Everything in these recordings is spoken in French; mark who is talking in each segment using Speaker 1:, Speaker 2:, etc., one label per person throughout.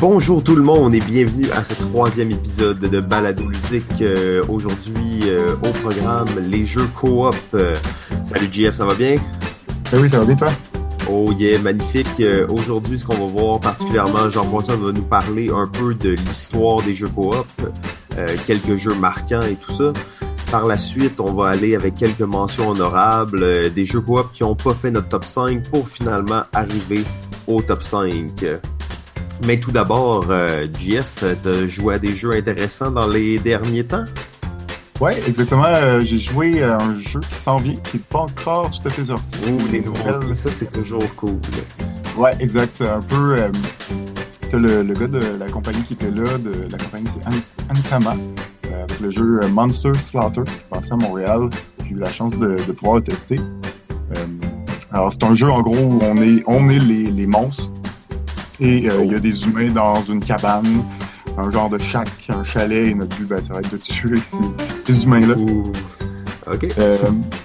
Speaker 1: Bonjour tout le monde et bienvenue à ce troisième épisode de Balado Ludique. Euh, Aujourd'hui, euh, au programme, les jeux coop. Euh, salut GF, ça va bien?
Speaker 2: Ben oui, ça va bien toi?
Speaker 1: Oh yeah, magnifique. Euh, Aujourd'hui, ce qu'on va voir particulièrement, Jean-François va nous parler un peu de l'histoire des jeux coop, euh, quelques jeux marquants et tout ça. Par la suite, on va aller avec quelques mentions honorables, euh, des jeux coop qui n'ont pas fait notre top 5 pour finalement arriver au top 5. Mais tout d'abord, euh, Jeff, t'as joué à des jeux intéressants dans les derniers temps?
Speaker 2: Ouais, exactement. Euh, J'ai joué à un jeu qui s'en vient, qui n'est pas encore tout à fait sorti.
Speaker 1: Oh, les nouvelles, ça c'est toujours cool.
Speaker 2: Ouais, exact. C'est un peu. Euh, le, le gars de la compagnie qui était là, de la compagnie c'est An- Ankama, euh, avec le jeu Monster Slaughter, qui est passé à Montréal. J'ai eu la chance de, de pouvoir le tester. Alors, c'est un jeu en gros où on est, on est les, les monstres. Et euh, il y a des humains dans une cabane, un genre de shack, un chalet, et notre but, ben, ça va être de tuer ces, ces humains-là. Euh,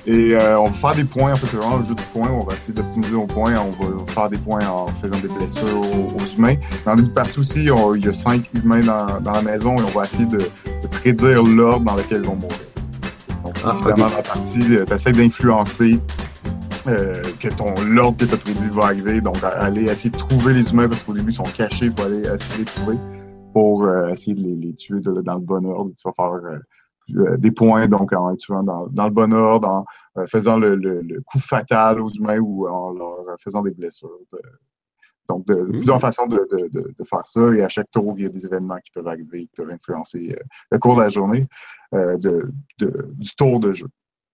Speaker 2: et euh, on va faire des points, en fait, c'est vraiment un jeu de points. On va essayer d'optimiser nos points. On va faire des points en faisant des blessures aux, aux humains. Dans de partie aussi, on- il y a cinq humains dans, dans la maison et on va essayer de, de prédire l'ordre dans lequel ils vont mourir. Donc,
Speaker 1: Ah,
Speaker 2: évidemment, dans la partie, tu essaies d'influencer euh, que ton l'ordre que tu as prédit va arriver. Donc, aller essayer de trouver les humains parce qu'au début, ils sont cachés. Il faut aller essayer de les trouver pour euh, essayer de les, les tuer de- dans le bon ordre. Tu vas faire euh, des points donc en les tuant dans, dans le bon ordre, en faisant le, le- le coup fatal aux humains ou en leur faisant des blessures. Donc, de, de plusieurs façons de, de- de- de faire ça. Et à chaque tour, il y a des événements qui peuvent arriver, qui peuvent influencer euh, le cours de la journée euh, du tour de jeu.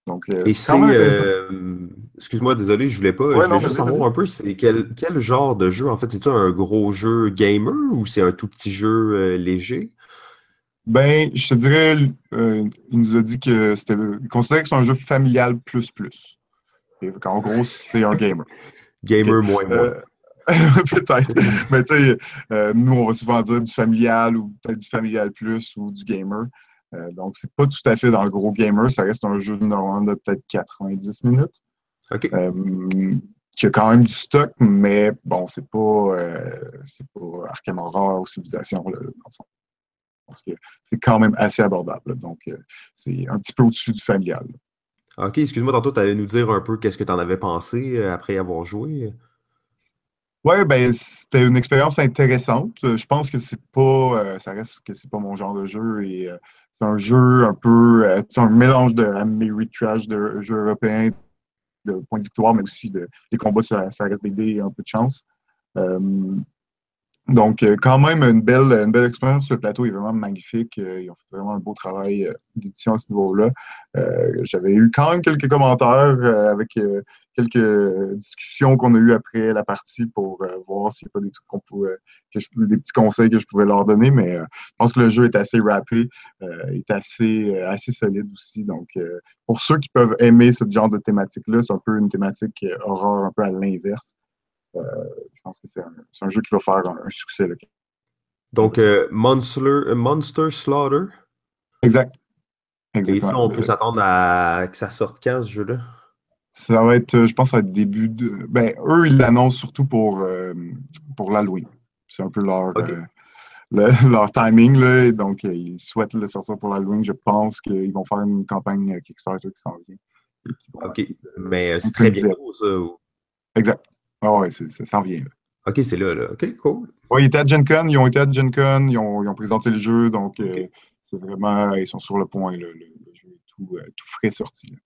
Speaker 2: Donc, euh,
Speaker 1: Et
Speaker 2: c'est intéressant.
Speaker 1: euh, Excuse-moi, désolé, je voulais pas.
Speaker 2: Ouais,
Speaker 1: je
Speaker 2: non,
Speaker 1: voulais juste savoir un peu, c'est quel, quel genre de jeu en fait? C'est-tu un gros jeu gamer ou c'est un tout petit jeu euh, léger?
Speaker 2: Ben, je te dirais, euh, il nous a dit que c'était. Il considérait que c'est un jeu familial plus plus. Et qu'en gros, c'est un gamer.
Speaker 1: Gamer moins moins.
Speaker 2: Euh, peut-être. Mais tu sais, euh, nous, on va souvent dire du familial ou peut-être du familial plus ou du gamer. Euh, donc, c'est pas tout à fait dans le gros gamer. Ça reste un jeu de normal de peut-être 90 minutes.
Speaker 1: Ok.
Speaker 2: Euh, qui a quand même du stock, mais bon, c'est pas, euh, c'est pas Arkham Horror ou Civilization. Là, dans le sens- parce que c'est quand même assez abordable. là. donc, euh, c'est un petit peu au-dessus du familial. là.
Speaker 1: Ok, excuse-moi, tantôt, tu allais nous dire un peu qu'est-ce que tu en avais pensé euh, après avoir joué?
Speaker 2: Ouais, ben c'était une expérience intéressante. Je pense que c'est pas, euh, ça reste que c'est pas mon genre de jeu et euh, c'est un jeu un peu, euh, c'est un mélange de Ameritrash, de jeux européens, de points de victoire, mais aussi de les combats, ça, ça reste des dés et un peu de chance. Donc, quand même, une belle, une belle expérience. Le plateau est vraiment magnifique. Ils ont fait vraiment un beau travail d'édition à ce niveau-là. J'avais eu quand même quelques commentaires avec quelques discussions qu'on a eues après la partie pour euh, voir s'il n'y a pas des trucs qu'on pouvait, que je, des petits conseils que je pouvais leur donner. Mais euh, je pense que le jeu est assez rappé, euh, est assez, euh, assez solide aussi. Donc, euh, pour ceux qui peuvent aimer ce genre de thématique-là, c'est un peu une thématique euh, horreur un peu à l'inverse. Euh, je pense que c'est un, jeu qui va faire un, un succès. Là.
Speaker 1: Donc, euh, Monster, euh, Monster Slaughter?
Speaker 2: Exact.
Speaker 1: Et ça,
Speaker 2: Exactement.
Speaker 1: on peut s'attendre à que ça sorte quand, ce jeu-là?
Speaker 2: Ça va être, euh, je pense, ça va être début de. Ben, eux, ils l'annoncent surtout pour, euh, pour l'Halloween. C'est un peu leur, euh, le- leur timing, là. Donc, euh, ils souhaitent le sortir pour l'Halloween. Je pense qu'ils vont faire une campagne Kickstarter qui s'en vient.
Speaker 1: Ok, mais c'est très bientôt, ça. ou-
Speaker 2: Exact. Ah ouais, c'est- ça s'en vient. là.
Speaker 1: Ok, c'est là, là. Ok, cool.
Speaker 2: Ouais, ils étaient à Gen Con, ils ont été à Gen Con, ils ont, ils ont présenté le jeu, donc euh, c'est vraiment, ils sont sur le point, là, le, le jeu est tout, euh, tout frais sorti. là.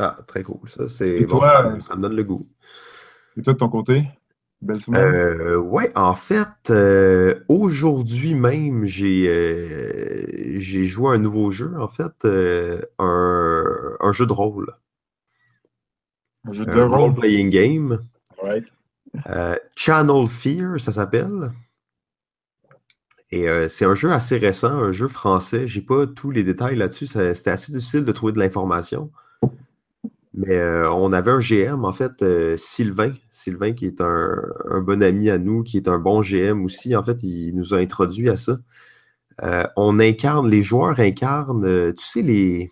Speaker 1: Ah, très cool. Ça, c'est bon,
Speaker 2: toi,
Speaker 1: ça,
Speaker 2: euh,
Speaker 1: ça me donne le goût.
Speaker 2: Et toi, de ton côté, belle semaine?
Speaker 1: Euh, ouais, en fait, euh, aujourd'hui même, j'ai euh, j'ai joué à un nouveau jeu, en fait, un, un jeu de rôle.
Speaker 2: un jeu de
Speaker 1: Un
Speaker 2: rôle?
Speaker 1: role-playing game. Euh, Channel Fear, ça s'appelle. Et euh, c'est un jeu assez récent, un jeu français. J'ai pas tous les détails là-dessus. C'était assez difficile de trouver de l'information. Mais euh, on avait un GM, en fait, euh, Sylvain. Sylvain, qui est un, bon ami à nous, qui est un bon GM aussi. En fait, il nous a introduit à ça. Euh, on incarne, les joueurs incarnent, tu sais, les,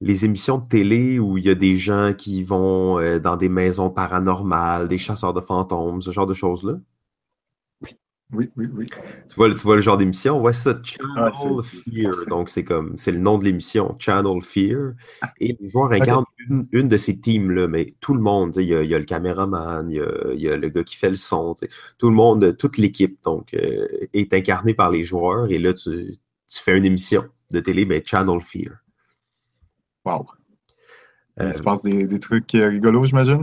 Speaker 1: les émissions de télé où il y a des gens qui vont dans des maisons paranormales, des chasseurs de fantômes, ce genre de choses-là.
Speaker 2: Oui, oui, oui.
Speaker 1: Tu vois, tu vois le genre d'émission? Ouais, ça, Channel
Speaker 2: Ah,
Speaker 1: Fear. Donc, c'est comme, c'est le nom de l'émission, Channel Fear. Et les joueurs incarnent une, une de ces teams-là, mais tout le monde, il y a, il y a le caméraman, il y a, il y a le gars qui fait le son, tout le monde, toute l'équipe, donc, euh, est incarnée par les joueurs. Et là, tu, tu fais une émission de télé, mais Channel Fear.
Speaker 2: Wow.
Speaker 1: Euh,
Speaker 2: Il se passe des, des trucs euh, rigolos, j'imagine?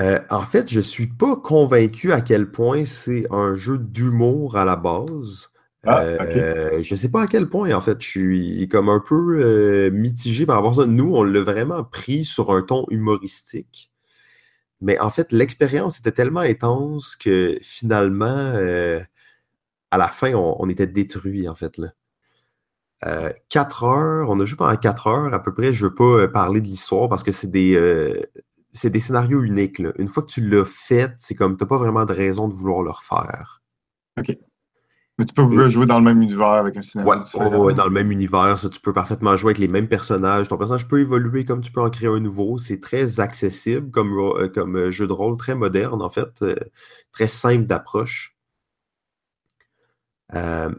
Speaker 1: Euh, en fait, je suis pas convaincu à quel point c'est un jeu d'humour à la base.
Speaker 2: Ah,
Speaker 1: Euh, Je sais pas à quel point, en fait, je suis comme un peu euh, mitigé par rapport à ça. Nous, on l'a vraiment pris sur un ton humoristique. Mais en fait, l'expérience était tellement intense que finalement, à la fin, on, on était détruits, en fait, là. Euh, quatre heures, on a joué pendant quatre heures à peu près. Je veux pas euh, parler de l'histoire parce que c'est des, euh, c'est des scénarios uniques. là. Une fois que tu l'as fait, c'est comme t'as pas vraiment de raison de vouloir le refaire.
Speaker 2: Mais tu peux jouer dans le même univers avec un scénario
Speaker 1: Ouais, oh, dans le même univers, ça, tu peux parfaitement jouer avec les mêmes personnages. Ton personnage peut évoluer comme tu peux en créer un nouveau. C'est très accessible comme, euh, comme euh, jeu de rôle, très moderne en fait, euh, très simple d'approche. Euh,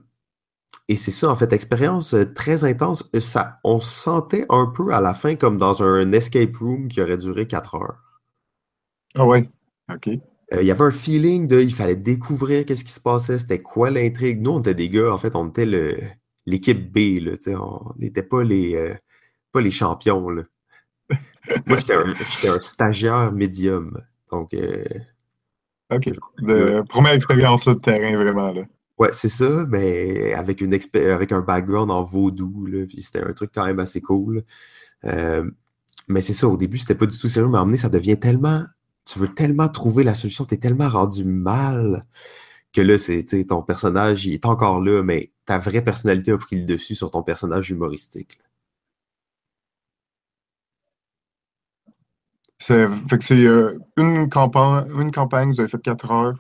Speaker 1: et c'est ça, en fait, expérience euh, très intense. Euh, Ça, on se sentait un peu à la fin comme dans un escape room qui aurait duré 4 heures.
Speaker 2: Ah ouais. OK.
Speaker 1: Euh, il y avait un feeling de, il fallait découvrir qu'est-ce qui se passait, c'était quoi l'intrigue. Nous, on était des gars, en fait, on était le, l'équipe B, là, on n'était pas les, euh, pas les champions, là. Moi, j'étais un, j'étais un stagiaire médium. Donc, euh,
Speaker 2: OK. De, première expérience de terrain, vraiment. Là.
Speaker 1: Ouais, c'est ça, mais avec, une avec un background en vaudou, là, puis c'était un truc quand même assez cool. Euh, mais c'est ça, au début, c'était pas du tout sérieux, mais à un moment donné, ça devient tellement. Tu veux tellement trouver la solution, t'es tellement rendu mal que là, c'est, ton personnage, il est encore là, mais ta vraie personnalité a pris le dessus sur ton personnage humoristique.
Speaker 2: C'est- Fait que c'est euh, une, campagne, une campagne, vous avez fait 4 heures.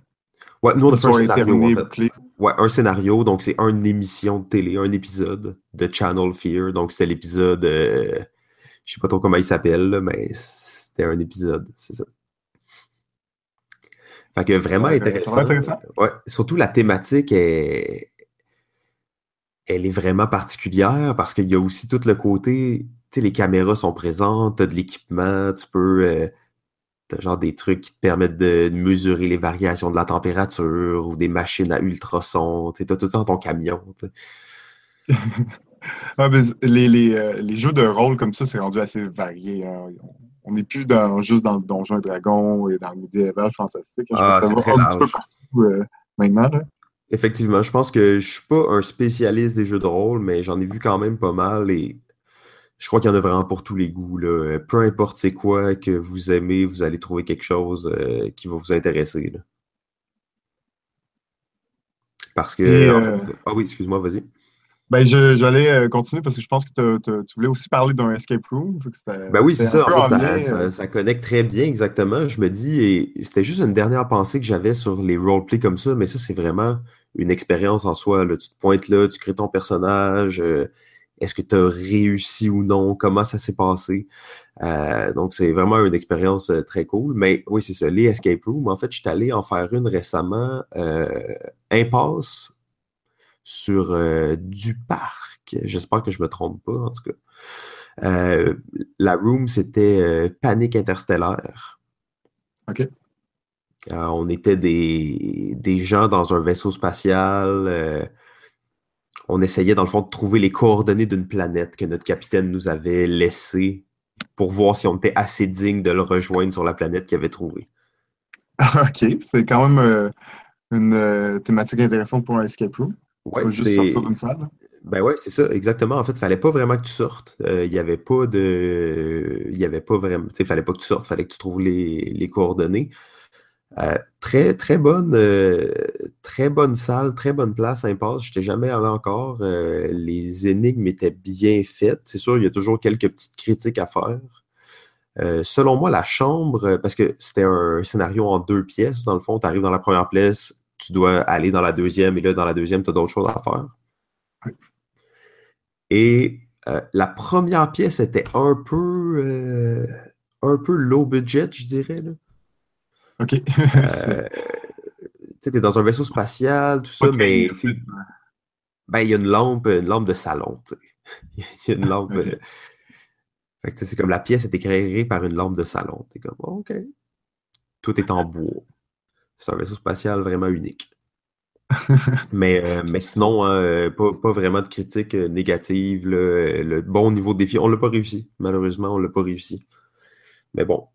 Speaker 1: Ouais, nous, on a un scénario, en fait. Ouais, un scénario, donc c'est une émission de télé, un épisode de Channel Fear. Donc c'était l'épisode, euh, je sais pas trop comment il s'appelle, mais c'était un épisode, c'est ça. Fait que vraiment
Speaker 2: Ouais,
Speaker 1: intéressant.
Speaker 2: intéressant.
Speaker 1: Ouais, surtout la thématique est, elle est vraiment particulière parce qu'il y a aussi tout le côté, tu sais, les caméras sont présentes, t'as de l'équipement, tu peux, euh, t'as genre des trucs qui te permettent de mesurer les variations de la température ou des machines à ultrasons, t'as tout ça dans ton camion.
Speaker 2: Ah, mais les, les, euh, les jeux de rôle comme ça, c'est rendu assez varié. hein. On n'est plus dans, juste dans le Donjon et Dragon et dans le médiéval fantastique. hein.
Speaker 1: Ah,
Speaker 2: ça
Speaker 1: très
Speaker 2: va un petit peu partout euh, maintenant. Là.
Speaker 1: Effectivement, je pense que je suis pas un spécialiste des jeux de rôle, mais j'en ai vu quand même pas mal et je crois qu'il y en a vraiment pour tous les goûts. Là. Euh, Peu importe c'est quoi que vous aimez, vous allez trouver quelque chose euh, qui va vous intéresser. là. Parce que. En
Speaker 2: euh,
Speaker 1: fait- Ah oui, excuse-moi, vas-y.
Speaker 2: Ben, j'allais continuer parce que je pense que tu voulais aussi parler d'un escape room.
Speaker 1: Ben oui, c'est ça. En fait, ça, ça- ça connecte très bien, exactement. Je me dis, et c'était juste une dernière pensée que j'avais sur les roleplays comme ça, mais ça, c'est vraiment une expérience en soi. là. Tu te pointes là, tu crées ton personnage. euh, Est-ce que tu as réussi ou non? Comment ça s'est passé? Euh, donc, c'est vraiment une expérience euh, très cool. Mais oui, c'est ça, les escape rooms. En fait, je suis allé en faire une récemment, euh, Impasse, sur du parc. J'espère que je me trompe pas, en tout cas. La room, c'était Panique interstellaire.
Speaker 2: OK.
Speaker 1: On était des, des gens dans un vaisseau spatial. Euh, on essayait, dans le fond, de trouver les coordonnées d'une planète que notre capitaine nous avait laissée pour voir si on était assez digne de le rejoindre sur la planète qu'il avait trouvée.
Speaker 2: OK, c'est quand même euh, une euh, thématique intéressante pour un escape room.
Speaker 1: Ouais,
Speaker 2: Faut juste
Speaker 1: c'est-
Speaker 2: sortir d'une salle.
Speaker 1: Ben ouais, c'est ça, exactement. En fait, il fallait pas vraiment que tu sortes. Euh, Il y avait pas de. Il y avait pas vraiment. Tu sais, il fallait pas que tu sortes, il fallait que tu trouves les, les coordonnées. Euh, très, très bonne, euh, très bonne salle, très bonne place, impasse. Je n'étais jamais allé encore. Euh, les énigmes étaient bien faites. C'est sûr, il y a toujours quelques petites critiques à faire. Selon moi, la chambre, parce que c'était un scénario en deux pièces, dans le fond, tu arrives dans la première pièce, tu dois aller dans la deuxième, et là, dans la deuxième, tu as d'autres choses à faire. Et la première pièce était un peu, un peu low budget, je dirais. Là.
Speaker 2: OK.
Speaker 1: Euh, tu es dans un vaisseau spatial, tout ça, mais ben, il y a une lampe, une lampe de salon. Il y a une lampe. Euh, c'est comme la pièce est éclairée par une lampe de salon. T'es comme OK. Tout est en bois. C'est un vaisseau spatial vraiment unique. mais, euh, mais sinon, hein, euh, pas, vraiment de critique négative. Le, bon niveau de défi, on l'a pas réussi. Malheureusement, on l'a pas réussi. Mais bon.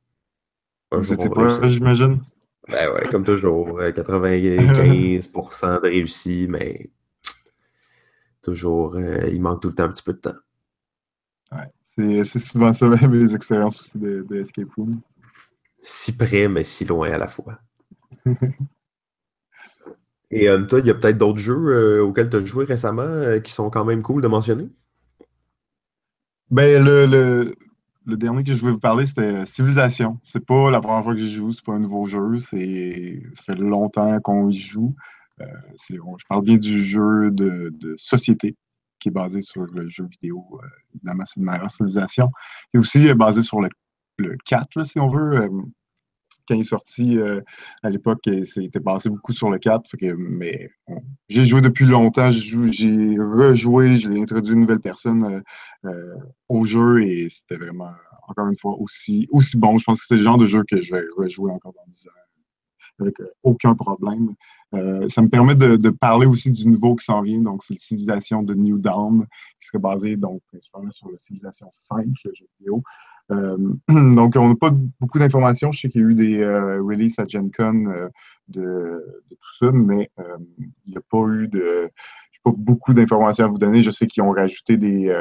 Speaker 2: C'était pas j'imagine.
Speaker 1: Ben ouais, comme toujours, 95% de réussi, mais toujours, euh, il manque tout le temps un petit peu de temps.
Speaker 2: Ouais, c'est souvent ça, même les expériences aussi de, Escape Room.
Speaker 1: Si près, mais si loin à la fois. Et euh, toi, il y a peut-être d'autres jeux euh, auxquels tu as joué récemment qui sont quand même cool de mentionner?
Speaker 2: Ben, le, le, le dernier que je voulais vous parler, c'était Civilisation. C'est pas la première fois que j'y joue, c'est pas un nouveau jeu. Ça fait longtemps qu'on y joue. Euh, je parle bien du jeu de, société qui est basé sur le jeu vidéo. Euh, évidemment, c'est une civilisation. Et aussi euh, basé sur le, 4, si on veut quand il est sorti à l'époque, c'était basé beaucoup sur le 4. mais j'ai joué depuis longtemps, j'ai rejoué, j'ai introduit une nouvelle personne au jeu et c'était vraiment, encore une fois, aussi, aussi bon. Je pense que c'est le genre de jeu que je vais rejouer encore dans 10 ans avec aucun problème. Euh, ça me permet de, parler aussi du nouveau qui s'en vient. Donc, c'est la civilisation de New Dawn, qui serait basée donc principalement sur la civilisation 5, le jeu vidéo. Euh, donc, on n'a pas beaucoup d'informations. Je sais qu'il y a eu des euh, releases à Gen Con de, tout ça, mais il n'y a pas eu de. pas beaucoup d'informations à vous donner. Je sais qu'ils ont rajouté des,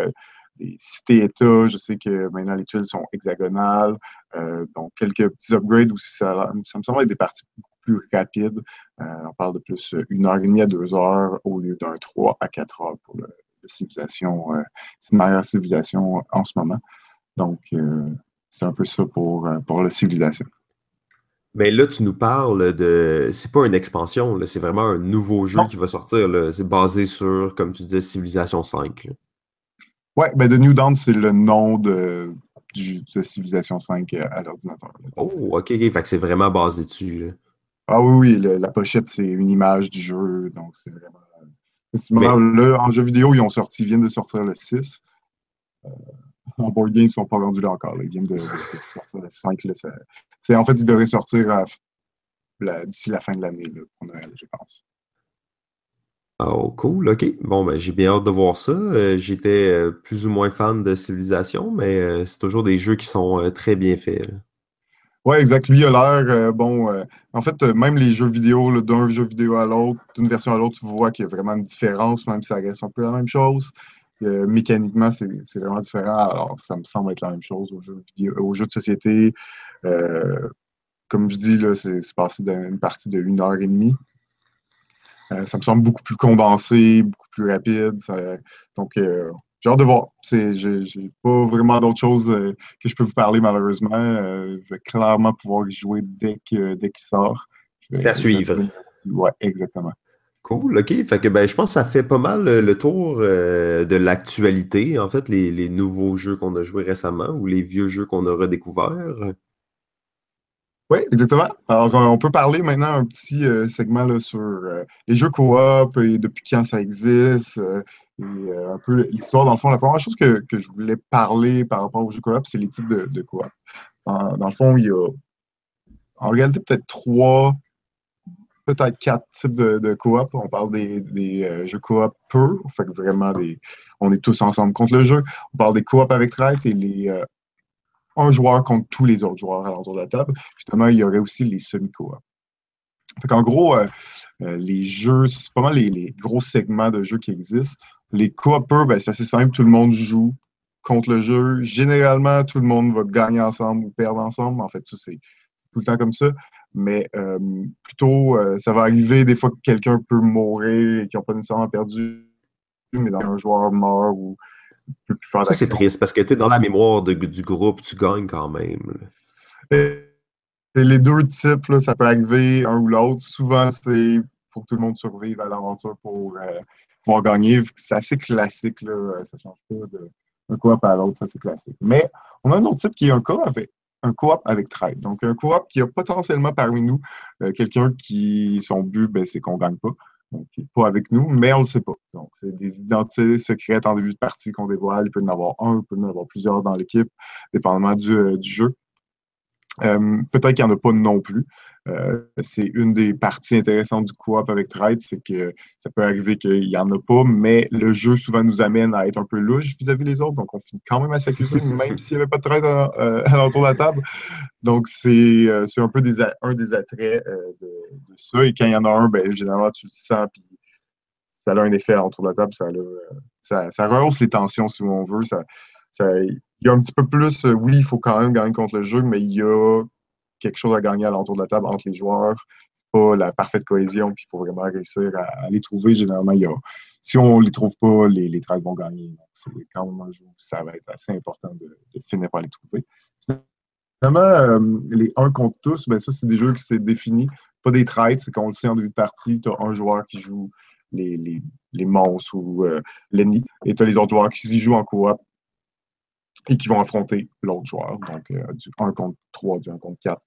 Speaker 2: cités-États. Je sais que maintenant les tuiles sont hexagonales. donc, quelques petits upgrades aussi. Ça, me semble être des parties rapide. Euh, on parle de plus une heure et demie à deux heures au lieu d'un trois à quatre heures pour la civilisation. Euh, c'est une meilleure civilisation en ce moment. Donc, euh, c'est un peu ça pour, pour la civilisation.
Speaker 1: Mais là, tu nous parles de. C'est pas une expansion, c'est vraiment un nouveau jeu qui va sortir. C'est basé sur, comme tu disais, Civilisation 5.
Speaker 2: Oui, ben The New Dawn, c'est le nom de, de Civilisation 5 à, l'ordinateur.
Speaker 1: Oh, ok, ok. Fait que c'est vraiment basé dessus.
Speaker 2: Ah oui, oui, la pochette, c'est une image du jeu. Donc, c'est vraiment. là, en jeu vidéo, ils ont sorti, viennent de sortir le 6. Euh, en board game, ils ne sont pas rendus là encore. Ils viennent de, sortir le 5. c'est, en fait, ils devraient sortir d'ici la fin de l'année pour Noël, je pense.
Speaker 1: Oh, cool, ok. Bon, ben, j'ai bien hâte de voir ça. Euh, j'étais euh, plus ou moins fan de Civilisation, mais c'est toujours des jeux qui sont très bien faits.
Speaker 2: Oui, exact. Lui a l'air, euh, bon, euh, en fait, euh, même les jeux vidéo, d'un jeu vidéo à l'autre, d'une version à l'autre, tu vois qu'il y a vraiment une différence, même si ça reste un peu la même chose. Mécaniquement, c'est vraiment différent. Alors, ça me semble être la même chose aux jeux, vidéo, aux jeux de société. comme je dis, là, c'est passé d'une partie de une heure et demie. ça me semble beaucoup plus condensé, beaucoup plus rapide. donc, j'ai hâte de voir. J'ai pas vraiment d'autres choses euh, que je peux vous parler, malheureusement. Euh, je vais clairement pouvoir y jouer dès qu'il dès sort.
Speaker 1: C'est à suivre.
Speaker 2: Oui, exactement.
Speaker 1: Cool, OK. Fait que ben, je pense que ça fait pas mal euh, le tour de l'actualité, en fait, les, nouveaux jeux qu'on a joués récemment ou les vieux jeux qu'on a redécouverts.
Speaker 2: Oui, exactement. Alors, on peut parler maintenant un petit segment là, sur les jeux coop et depuis quand ça existe, et euh, un peu l'histoire, dans le fond, la première chose que, je voulais parler par rapport aux jeux coop, c'est les types de, de coop. dans le fond, il y a en réalité peut-être trois, peut-être quatre types de, de coop. On parle des, euh, jeux coop peu, fait que vraiment on est tous ensemble contre le jeu. On parle des coop avec traite et les euh, un joueur contre tous les autres joueurs à l'entour de la table. Justement, il y aurait aussi les semi-coop. En gros, les jeux, c'est pas mal les, gros segments de jeux qui existent. Les coopers, ben, c'est assez simple, tout le monde joue contre le jeu. Généralement, tout le monde va gagner ensemble ou perdre ensemble. En fait, ça, c'est tout le temps comme ça. Mais euh, plutôt, euh, ça va arriver des fois que quelqu'un peut mourir et qu'ils n'ont pas nécessairement perdu, mais dans un joueur mort ou
Speaker 1: peut plus faire Ça, c'est triste parce que tu es dans la mémoire du groupe, tu gagnes quand même.
Speaker 2: les deux types, là, ça peut arriver un ou l'autre. Souvent, c'est faut que tout le monde survive à l'aventure pour, euh, pouvoir gagner. C'est assez classique, là. ça ne change pas d'un coop à l'autre, c'est classique. Mais on a un autre type qui est un coop avec, un coop avec trade. Donc, un coop qui a potentiellement parmi nous euh, quelqu'un qui, son but, ben, c'est qu'on ne gagne pas. Donc, il n'est pas avec nous, mais on ne le sait pas. Donc, c'est des identités secrètes en début de partie qu'on dévoile. Il peut y en avoir un, il peut y en avoir plusieurs dans l'équipe, dépendamment du, euh, jeu. Euh, peut-être qu'il n'y en a pas non plus. Euh, c'est une des parties intéressantes du coop avec Trade, c'est que ça peut arriver qu'il n'y en a pas, mais le jeu souvent nous amène à être un peu louche vis-à-vis des autres, donc on finit quand même à s'accuser, même s'il n'y avait pas de trade à, euh, l'entour de la table. Donc c'est un peu des, un des attraits de, ça, et quand il y en a un, ben, généralement tu le sens, puis ça a un effet autour de la table, ça, ça, rehausse les tensions si on veut, ça, il y a un petit peu plus, oui, il faut quand même gagner contre le jeu, mais il y a quelque chose à gagner à l'entour de la table entre les joueurs. C'est pas la parfaite cohésion, puis il faut vraiment réussir à, les trouver. Généralement, il y a, si on les trouve pas, les, les trades vont gagner. Donc, c'est quand on joue, ça va être assez important de, finir par les trouver. Finalement, euh, les un contre tous, ben ça, c'est des jeux qui s'est défini. Pas des trades, c'est qu'on le sait en début de partie, tu as un joueur qui joue les, les, les monstres ou euh, l'ennemi, et tu as les autres joueurs qui y jouent en coop et qui vont affronter l'autre joueur. Donc, euh, du 1 contre 3, du 1 contre 4,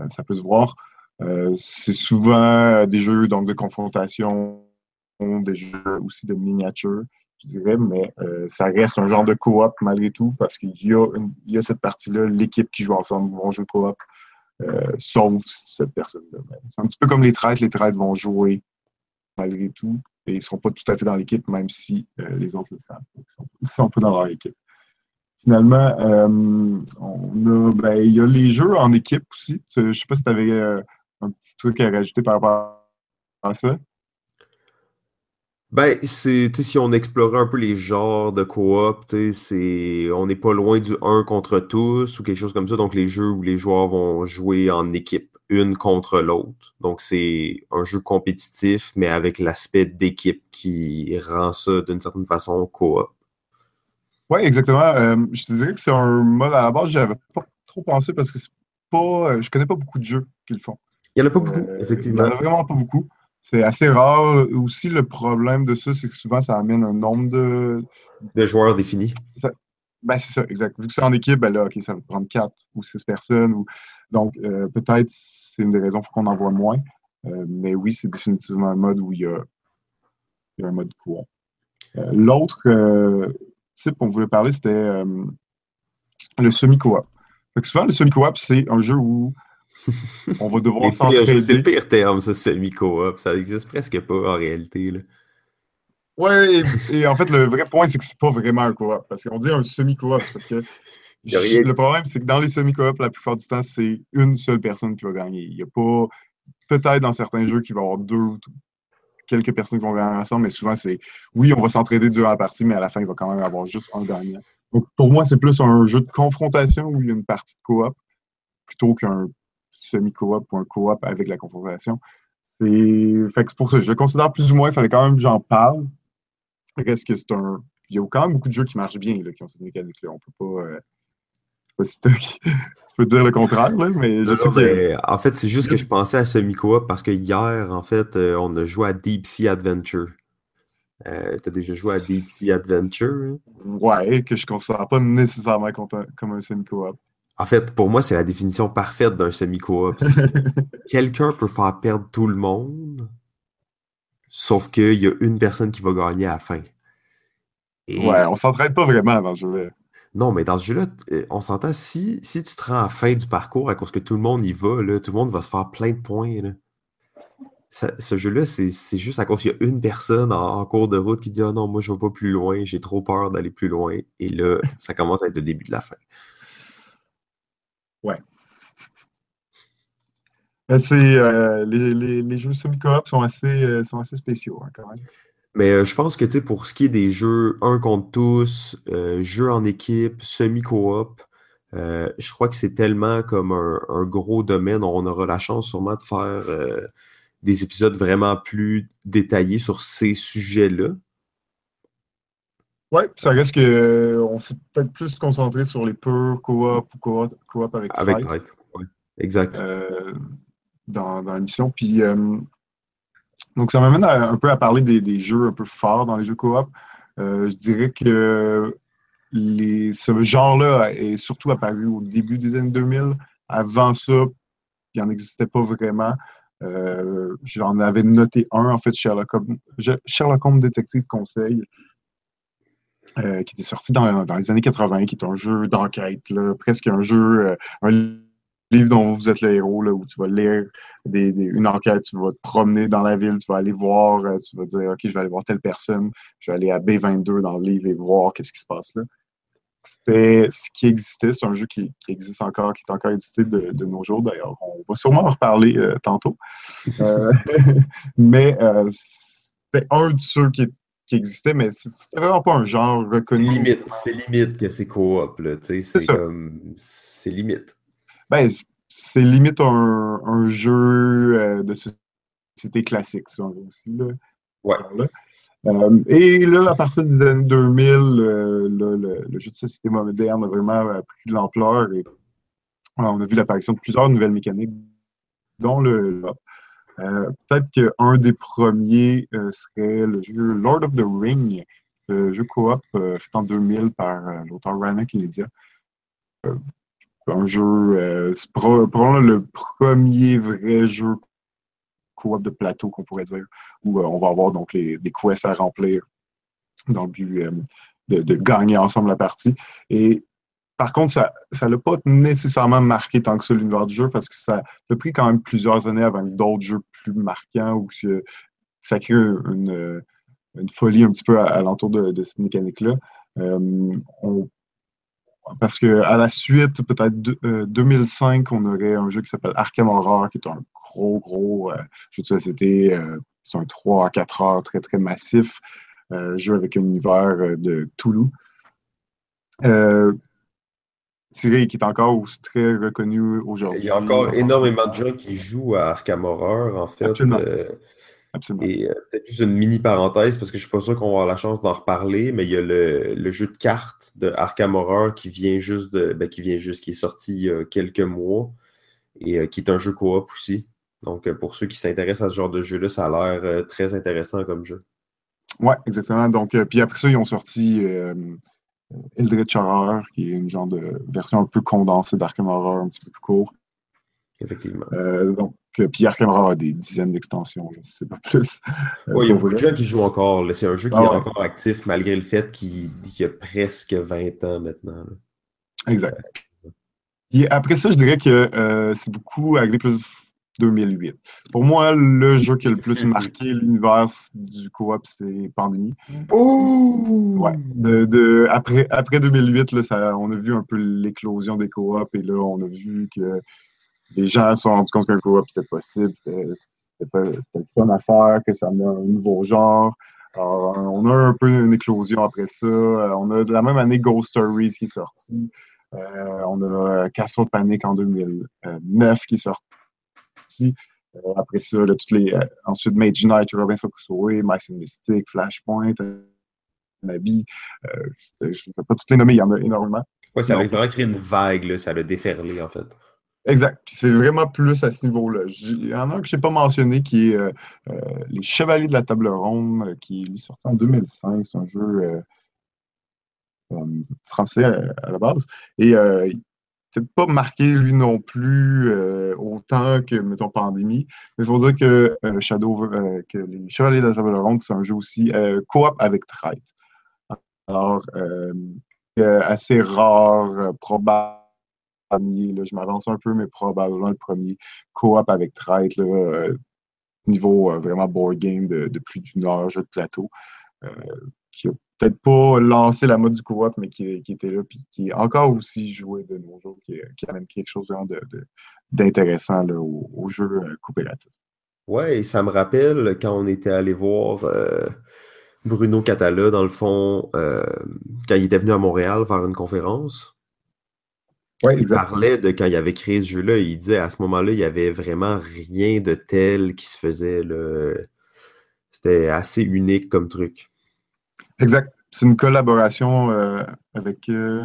Speaker 2: euh, ça peut se voir. Euh, c'est souvent des jeux donc, de confrontation, des jeux aussi de miniature, je dirais, mais ça reste un genre de coop malgré tout, parce qu'il y, a cette partie-là, l'équipe qui joue ensemble vont jouer coop, sauf cette personne-là. C'est un petit peu comme les traites, les traites vont jouer malgré tout, et ils ne seront pas tout à fait dans l'équipe, même si les autres le savent. Ils sont, sont pas dans leur équipe finalement, euh, ben, il y a les jeux en équipe aussi. Je ne sais pas si tu avais euh, un petit truc à rajouter par rapport à ça.
Speaker 1: Ben, c'est, si on explorait un peu les genres de coop, c'est, on n'est pas loin du 1 contre tous ou quelque chose comme ça. Donc, les jeux où les joueurs vont jouer en équipe, une contre l'autre. Donc, c'est un jeu compétitif, mais avec l'aspect d'équipe qui rend ça d'une certaine façon coop.
Speaker 2: Oui, exactement. Euh, je te dirais que c'est un mode à la base, j'avais pas trop pensé parce que c'est pas. Euh, je connais pas beaucoup de jeux qui le font.
Speaker 1: Il n'y en a pas beaucoup, euh, effectivement.
Speaker 2: Il n'y en a vraiment pas beaucoup. C'est assez rare. Aussi, le problème de ça, c'est que souvent, ça amène un nombre de.
Speaker 1: De joueurs définis.
Speaker 2: Ben, c'est ça, exact. Vu que c'est en équipe, ben là, OK, ça va prendre quatre ou six personnes. Ou... Donc, peut-être c'est une des raisons pour qu'on en voit moins. mais oui, c'est définitivement un mode où il y a, il y a un mode courant. L'autre type qu'on voulait parler, c'était euh, le semi-coop. Souvent, le semi-coop, c'est un jeu où on va devoir s'entraider.
Speaker 1: C'est le pire terme, ça, semi-coop. Ça n'existe presque pas en réalité. Là.
Speaker 2: Ouais, et, en fait, le vrai point, c'est que c'est pas vraiment un coop. Parce qu'on dit un semi-coop, parce que le problème, c'est que dans les semi-coop, la plupart du temps, c'est une seule personne qui va gagner. Il n'y a pas, peut-être dans certains jeux, qu'il va y avoir deux ou quelques personnes qui vont gagner ensemble, mais souvent, c'est oui, on va s'entraider durant la partie, mais à la fin, il va quand même avoir juste un gagnant. Donc, pour moi, c'est plus un jeu de confrontation où il y a une partie de coop plutôt qu'un semi-coop ou un coop avec la confrontation. C'est pour ça, je considère plus ou moins, il fallait quand même que j'en parle. Reste que c'est un. Il y a quand même beaucoup de jeux qui marchent bien, qui ont cette mécanique-là. On peut pas. Euh, peux dire le contraire, mais je sais que...
Speaker 1: En fait, c'est juste que je pensais à semi-coop parce que hier, en fait, euh, on a joué à Deep Sea Adventure. Euh, T'as déjà joué à Deep Sea Adventure? Hein?
Speaker 2: Ouais, que je ne considère pas nécessairement comme un semi-coop.
Speaker 1: En fait, pour moi, c'est la définition parfaite d'un semi-coop. Quelqu'un peut faire perdre tout le monde, sauf qu'il y a une personne qui va gagner à la fin.
Speaker 2: Ouais, on s'entraide pas vraiment dans le jeu.
Speaker 1: Non, mais dans ce jeu-là, euh, on s'entend, si, si tu te rends à la fin du parcours à cause que tout le monde y va, là, tout le monde va se faire plein de points. ce jeu-là, c'est juste à cause qu'il y a une personne en, cours de route qui dit Ah non, moi je ne vais pas plus loin, j'ai trop peur d'aller plus loin. Et là, ça commence à être le début de la fin.
Speaker 2: Ouais. Euh, euh, les, les, les, jeux semi-coop sont assez, sont assez spéciaux hein, quand même.
Speaker 1: Mais euh, je pense que pour ce qui est des jeux un contre tous, euh, jeux en équipe, semi-coop, euh, je crois que c'est tellement comme un, gros domaine. On aura la chance sûrement de faire des épisodes vraiment plus détaillés sur ces sujets-là.
Speaker 2: Oui, ça reste qu'on s'est peut-être plus concentré sur les purs coop ou coop, avec
Speaker 1: Avec oui. Exact.
Speaker 2: dans, dans l'émission. Puis donc, ça m'amène un peu à parler des, jeux un peu forts dans les jeux coop. Euh, je dirais que ce genre-là est surtout apparu au début des années 2000. Avant ça, il n'en existait pas vraiment. Euh, j'en avais noté un, en fait, Sherlock Holmes, Sherlock Holmes Détective Conseil, euh, qui était sorti dans, les années 80, qui est un jeu d'enquête, presque un jeu, livre dont vous êtes le héros, là, où tu vas lire une enquête, tu vas te promener dans la ville, tu vas aller voir, tu vas dire, OK, je vais aller voir telle personne, je vais aller à B22 dans le livre et voir qu'est-ce qui se passe là c'était ce qui existait. C'est un jeu qui, existe encore, qui est encore édité de, nos jours. D'ailleurs, on va sûrement en reparler euh, tantôt. Euh, mais euh, c'était un de ceux qui, qui existait, mais c'était vraiment pas un genre reconnu.
Speaker 1: C'est limite, c'est limite que c'est coop. C'est comme. C'est limite.
Speaker 2: Ben, c'est limite un, jeu de société classique, ça aussi. Là.
Speaker 1: Ouais.
Speaker 2: Euh, et là, à partir des années 2000, euh, le, jeu de société moderne a vraiment euh, pris de l'ampleur et on a vu l'apparition de plusieurs nouvelles mécaniques, dont le Peut-être qu'un des premiers serait le jeu Lord of the Ring, le jeu coop fait en 2000 par l'auteur Rana Kinedia. Un jeu, c'est probablement le premier vrai jeu coop de plateau, qu'on pourrait dire, où euh, on va avoir donc les, des quests à remplir dans le but euh, de, gagner ensemble la partie. Et par contre, ça ne l'a pas nécessairement marqué tant que ça l'univers du jeu parce que ça a pris quand même plusieurs années avant d'autres jeux plus marquants où ça crée une, folie un petit peu alentour de, de cette mécanique-là. Euh, parce qu'à la suite, peut-être 2005, on aurait un jeu qui s'appelle Arkham Horror, qui est un gros, gros euh, jeu de société. Euh, c'est un 3 à 4 heures très, très massif. Euh, jeu avec un univers de Toulouse. Thierry, qui est encore aussi très reconnu aujourd'hui.
Speaker 1: Il y a encore énormément de gens qui jouent à Arkham Horror, en fait. Et peut-être juste une mini parenthèse, parce que je ne suis pas sûr qu'on va avoir la chance d'en reparler, mais il y a le, jeu de cartes de Arkham Horror qui vient juste de. Ben, qui vient juste, qui est sorti il y a quelques mois et qui est un jeu coop aussi. Donc, euh, pour ceux qui s'intéressent à ce genre de jeu-là, ça a l'air euh, très intéressant comme jeu.
Speaker 2: Oui, exactement. Donc, euh, puis après ça, ils ont sorti Eldritch Horror, qui est une genre de version un peu condensée d'Arkham Horror, un petit peu plus court.
Speaker 1: Effectivement.
Speaker 2: donc, Arkham Horror a des dizaines d'extensions, je ne sais pas plus.
Speaker 1: oui, il y a beaucoup de gens qui jouent encore. C'est un jeu qui ah est encore actif malgré le fait qu'il y a presque 20 ans maintenant.
Speaker 2: Exact. Et après ça, je dirais que c'est beaucoup avec plus 2008. Pour moi, le jeu qui a le plus marqué l'univers du coop, c'est Pandémie. Ouais. De, après, après 2008, là, ça, on a vu un peu l'éclosion des coops et là, on a vu que les gens se sont rendus compte qu'un coop, c'était possible, c'était le fun à faire, que ça amenait un nouveau genre. Alors, on a un peu une éclosion après ça. On a de la même année Ghost Stories qui est sorti. Euh, on a Castle Panic en 2009 qui est sorti. Euh, après ça, toutes les, euh, ensuite Mage Knight, Robinson Crusoe, Mice Mystic, Flashpoint, Nabi. Euh, je ne vais pas toutes les nommer, il y en a énormément.
Speaker 1: Oui, ça a vraiment créé une vague, ça l'a déferlé en fait.
Speaker 2: Exact. c'est vraiment plus à ce niveau-là. Il y en a un que je n'ai pas mentionné qui est Les Chevaliers de la Table Ronde, qui est sorti en 2005. C'est un jeu français à, la base. Et c'est pas marqué lui non plus euh, autant que, mettons, Pandémie. Mais il faut dire que euh, Shadow, euh, que les Chevaliers de la Table Ronde, c'est un jeu aussi coop avec Trite. Alors, assez rare, probable. Je m'avance un peu, mais probablement le premier coop avec Trite, niveau vraiment board game de, de plus d'une heure, jeu de plateau, qui a peut-être pas lancé la mode du coop, mais qui, était là, puis qui est encore aussi joué de nos jours, qui, amène quelque chose d'intéressant au, jeu euh, coopératif.
Speaker 1: Ouais, ça me rappelle quand on était allé voir euh, Bruno Catala, dans le fond, euh, quand il était venu à Montréal faire une conférence.
Speaker 2: Ouais,
Speaker 1: il parlait de quand il avait créé ce jeu-là, il disait à ce moment-là, il n'y avait vraiment rien de tel qui se faisait. C'était assez unique comme truc.
Speaker 2: Exact. C'est une collaboration euh, avec euh,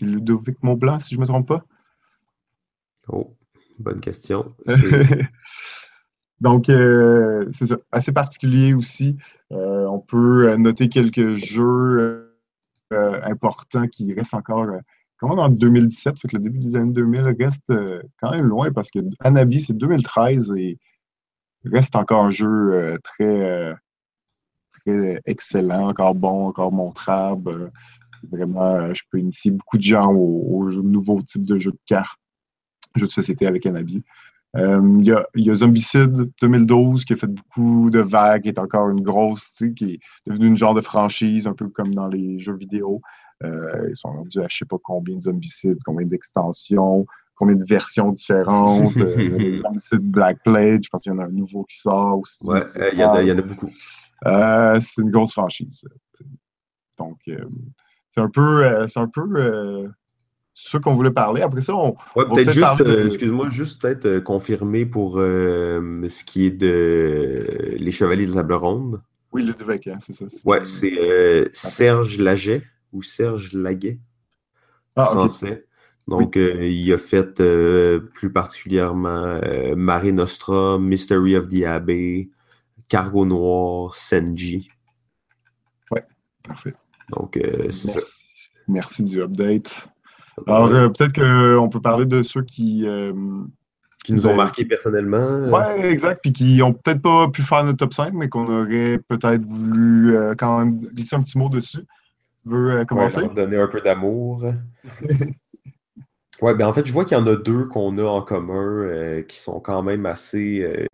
Speaker 2: Ludovic Montblanc, si je ne me trompe pas.
Speaker 1: Oh, bonne question.
Speaker 2: Donc, euh, c'est ça. Assez particulier aussi. on peut noter quelques jeux important qui reste encore comment en 2017, fait que le début des années 2000 reste quand même loin? Parce que Anabi, c'est 2013 et reste encore un jeu très, très excellent, encore bon, encore montrable. Vraiment, je peux initier beaucoup de gens au, nouveau type de jeu de cartes, jeu de société avec Anabi. Euh, il y, a, y, a, Zombicide 2012 qui a fait beaucoup de vagues, qui est encore une grosse, qui est devenue une genre de franchise, un peu comme dans les jeux vidéo. Euh, ils sont rendus à je ne sais pas combien de Zombicides, combien d'extensions, combien de versions différentes. euh, les Zombicides Black Plague, je pense qu'il y en a un nouveau qui sort aussi.
Speaker 1: Ouais, il y, en a, y en a beaucoup.
Speaker 2: Euh, c'est une grosse franchise. Donc, c'est un peu, c'est un peu ce qu'on voulait parler. Après ça, on.
Speaker 1: Ouais, peut-être juste, euh, excuse-moi, juste peut-être euh, confirmer pour euh, ce qui est de Les Chevaliers de Table Ronde.
Speaker 2: Oui, le Devec, hein, c'est ça.
Speaker 1: Ouais, c'est Serge Laget ou Serge Laguet, ah, français. Donc, il a fait plus particulièrement Marie Nostra, Mystery of the Abbey, Cargo Noir, Senji.
Speaker 2: Ouais, parfait.
Speaker 1: Donc, c'est ça.
Speaker 2: Merci du update. Alors, euh, peut-être qu'on peut parler de ceux qui. Euh,
Speaker 1: qui nous ont ben, marqué personnellement.
Speaker 2: Oui, exact. Puis qui n'ont peut-être pas pu faire notre top 5, mais qu'on aurait peut-être voulu euh, quand même glisser un petit mot dessus. Tu veux commencer?
Speaker 1: Ouais, donner un peu d'amour. ouais, ben en fait, je vois qu'il y en a deux qu'on a en commun qui sont quand même assez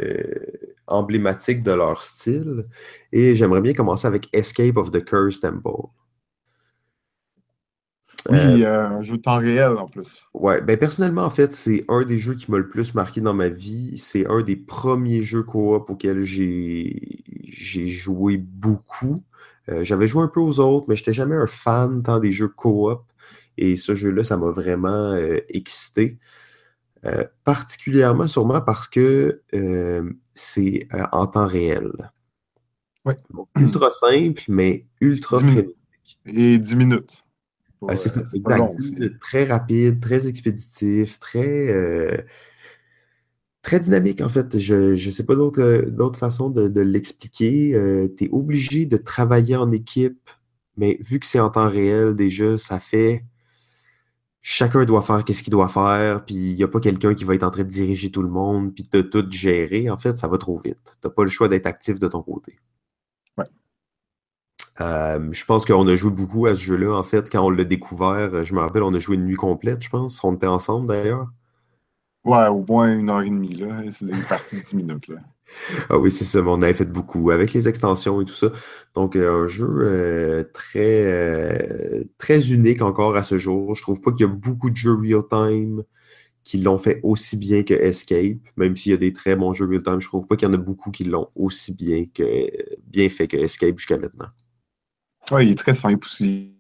Speaker 1: emblématiques de leur style. Et j'aimerais bien commencer avec Escape of the Curse Temple.
Speaker 2: Oui, euh, un jeu de temps réel en plus.
Speaker 1: Ouais, ben personnellement, en fait, c'est un des jeux qui m'a le plus marqué dans ma vie. C'est un des premiers jeux coop auxquels j'ai joué beaucoup. Euh, j'avais joué un peu aux autres, mais je n'étais jamais un fan tant des jeux coop. Et ce jeu-là, ça m'a vraiment euh, excité. particulièrement sûrement parce que c'est en temps réel.
Speaker 2: Ouais.
Speaker 1: ultra simple, mais ultra frénétique.
Speaker 2: Et 10 minutes.
Speaker 1: Euh, c'est Très rapide, très expéditif, très, euh, très dynamique, en fait. Je ne sais pas d'autre façon de, l'expliquer. Euh, tu es obligé de travailler en équipe, mais vu que c'est en temps réel, déjà, ça fait. Chacun doit faire ce qu'il doit faire, puis il n'y a pas quelqu'un qui va être en train de diriger tout le monde, puis de tout gérer. En fait, ça va trop vite. Tu n'as pas le choix d'être actif de ton côté. Euh, je pense qu'on a joué beaucoup à ce jeu-là. En fait, quand on l'a découvert, je me rappelle, on a joué une nuit complète, je pense. On était ensemble d'ailleurs.
Speaker 2: Ouais, au moins une heure et demie, là. C'est une partie de 10 minutes, là.
Speaker 1: Ah oui, c'est ça. On avait fait beaucoup avec les extensions et tout ça. Donc, euh, un jeu euh, très, très unique encore à ce jour. Je trouve pas qu'il y a beaucoup de jeux real-time qui l'ont fait aussi bien que Escape, même s'il y a des très bons jeux real-time. Je trouve pas qu'il y en a beaucoup qui l'ont aussi bien, que, bien fait que Escape jusqu'à maintenant.
Speaker 2: Oui, il est très simple aussi.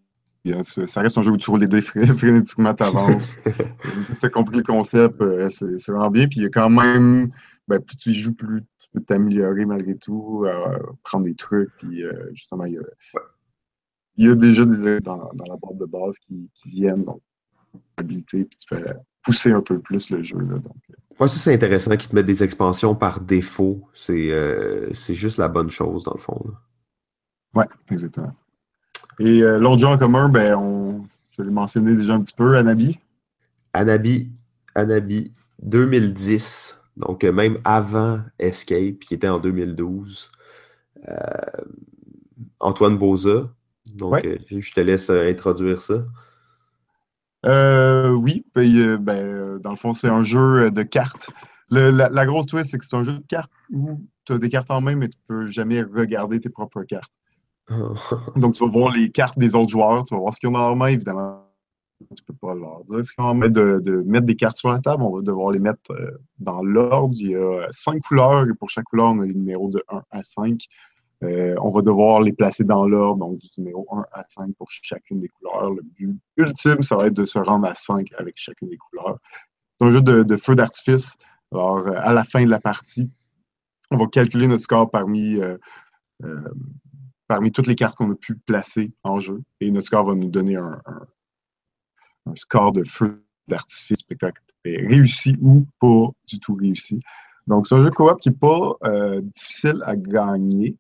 Speaker 2: Ça reste un jeu où tu roules des dés frénétiquement, tu avances. tu as compris le concept, euh, c'est vraiment bien. Puis il y a quand même, ben, plus tu y joues, plus tu peux t'améliorer malgré tout, euh, prendre des trucs. Puis euh, justement, il y, a, il y a déjà des dans, dans la boîte de base qui, viennent, donc habilité, puis tu peux pousser un peu plus le jeu. Là, donc.
Speaker 1: ça c'est intéressant qu'ils te mettent des expansions par défaut. C'est juste la bonne chose, dans le fond.
Speaker 2: Oui, exactement. Et euh, l'autre jeu en commun, ben, on, je l'ai mentionné déjà un petit peu, Anabi.
Speaker 1: Anabi, Anabi 2010, donc euh, même avant Escape, qui était en 2012. Euh, Antoine Boza, donc je te laisse introduire ça.
Speaker 2: oui, ben, ben, dans le fond, c'est un jeu de cartes. la, grosse twist, c'est que c'est un jeu de cartes où tu as des cartes en main, mais tu ne peux jamais regarder tes propres cartes. Donc, tu vas voir les cartes des autres joueurs, tu vas voir ce qu'ils ont leur main, évidemment. Tu peux pas leur dire ce qu'on va de, mettre des cartes sur la table. On va devoir les mettre euh, dans l'ordre. Il y a cinq couleurs et pour chaque couleur, on a les numéros de 1 à 5. Euh, on va devoir les placer dans l'ordre, donc du numéro 1 à 5 pour chacune des couleurs. Le but ultime, ça va être de se rendre à 5 avec chacune des couleurs. C'est un jeu de, feu d'artifice. Alors, euh, à la fin de la partie, on va calculer notre score parmi parmi toutes les cartes qu'on a pu placer en jeu. Et notre score va nous donner un, score de feu d'artifice réussi ou pas du tout réussi. Donc, c'est un jeu coop qui n'est pas euh, difficile à gagner,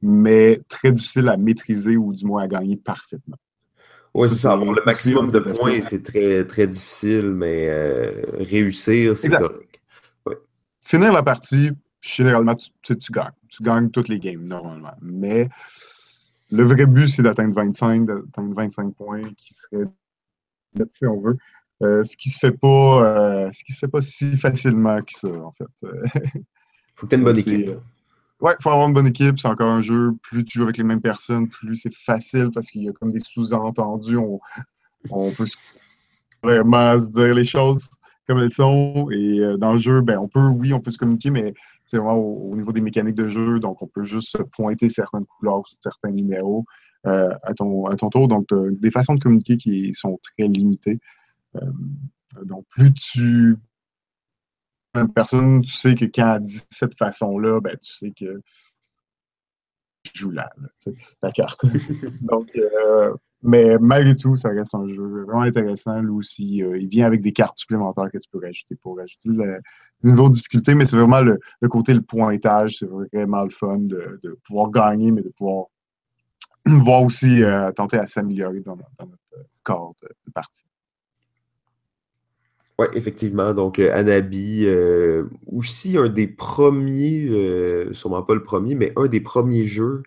Speaker 2: mais très difficile à maîtriser ou du moins à gagner parfaitement.
Speaker 1: Oui, c'est ça. Avoir le maximum de points, c'est très, très difficile, mais réussir, c'est correct.
Speaker 2: Finir la partie, généralement, tu, tu, gagnes. Tu gagnes toutes les games, normalement. Mais le vrai but, c'est d'atteindre 25, d'atteindre 25 points, qui serait, si on veut, euh, ce qui se fait pas, euh, ce qui se fait pas si facilement que ça, en fait.
Speaker 1: faut que tu aies une bonne équipe.
Speaker 2: Ouais, il faut avoir une bonne équipe. C'est encore un jeu. Plus tu joues avec les mêmes personnes, plus c'est facile parce qu'il y a comme des sous-entendus. On, on, peut vraiment se dire les choses comme elles sont. Et euh, dans le jeu, ben, on peut, oui, on peut se communiquer, mais c'est vraiment au, niveau des mécaniques de jeu. Donc, on peut juste pointer certaines couleurs ou certains numéros à, ton, à ton tour. Donc, des façons de communiquer qui sont très limitées. Euh, donc, plus tu. Une personne, tu sais que quand elle dit cette façon-là, ben, tu sais que je joue là, la carte. donc, euh, mais malgré tout, ça reste un jeu vraiment intéressant. Lui aussi, euh, il vient avec des cartes supplémentaires que tu peux rajouter pour rajouter le, niveau de difficulté, mais c'est vraiment le, côté, le pointage, c'est vraiment le fun de, pouvoir gagner, mais de pouvoir voir aussi tenter à s'améliorer dans, notre corps de partie.
Speaker 1: Oui, effectivement. Donc, euh, Anabi, euh, aussi un des premiers, euh, sûrement pas le premier, mais un des premiers jeux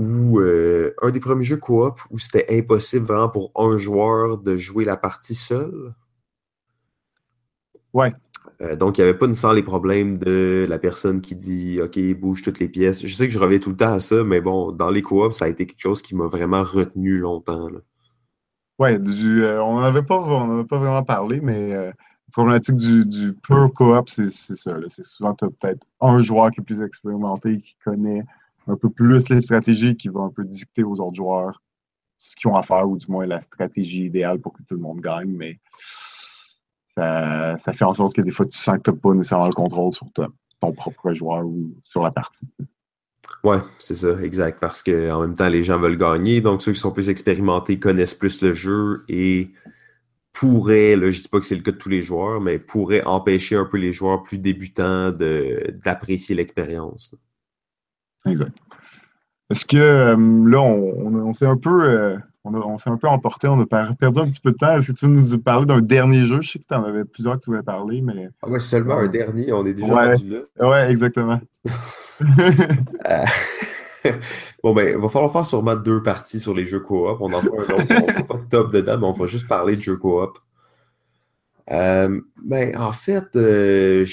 Speaker 1: où un des premiers jeux coop où c'était impossible vraiment pour un joueur de jouer la partie seul?
Speaker 2: Ouais.
Speaker 1: donc, il n'y avait pas nécessairement les problèmes de la personne qui dit OK, bouge toutes les pièces. Je sais que je reviens tout le temps à ça, mais bon, dans les coops, ça a été quelque chose qui m'a vraiment retenu longtemps.
Speaker 2: Oui, euh, on n'en avait pas, pas vraiment parlé, mais euh, la problématique du, du pure coop, c'est ça. C'est souvent, tu as peut-être un joueur qui est plus expérimenté, qui connaît un peu plus les stratégies, qui va un peu dicter aux autres joueurs ce qu'ils ont à faire, ou du moins la stratégie idéale pour que tout le monde gagne. Mais ça, fait en sorte que des fois, tu sens que tu n'as pas nécessairement le contrôle sur ton propre joueur ou sur la partie.
Speaker 1: Ouais, c'est ça, exact. Parce qu'en même temps, les gens veulent gagner. Donc, ceux qui sont plus expérimentés connaissent plus le jeu et pourraient, là, je dis pas que c'est le cas de tous les joueurs, mais pourraient empêcher un peu les joueurs plus débutants d'apprécier l'expérience.
Speaker 2: Exact. Est-ce que euh, là, on, s'est un peu euh, on, s'est un peu emporté, on a perdu un petit peu de temps. Est-ce que tu veux nous parler d'un dernier jeu? Je sais que tu en avais plusieurs que tu voulais parler, mais.
Speaker 1: Ah ouais, seulement un dernier, on est déjà
Speaker 2: rendu là. Ouais, exactement.
Speaker 1: Euh, bon, ben, il va falloir faire sûrement deux parties sur les jeux coop. On en fera un autre. On fera pas de top dedans, mais on va juste parler de jeux coop. Euh, ben, en fait, euh,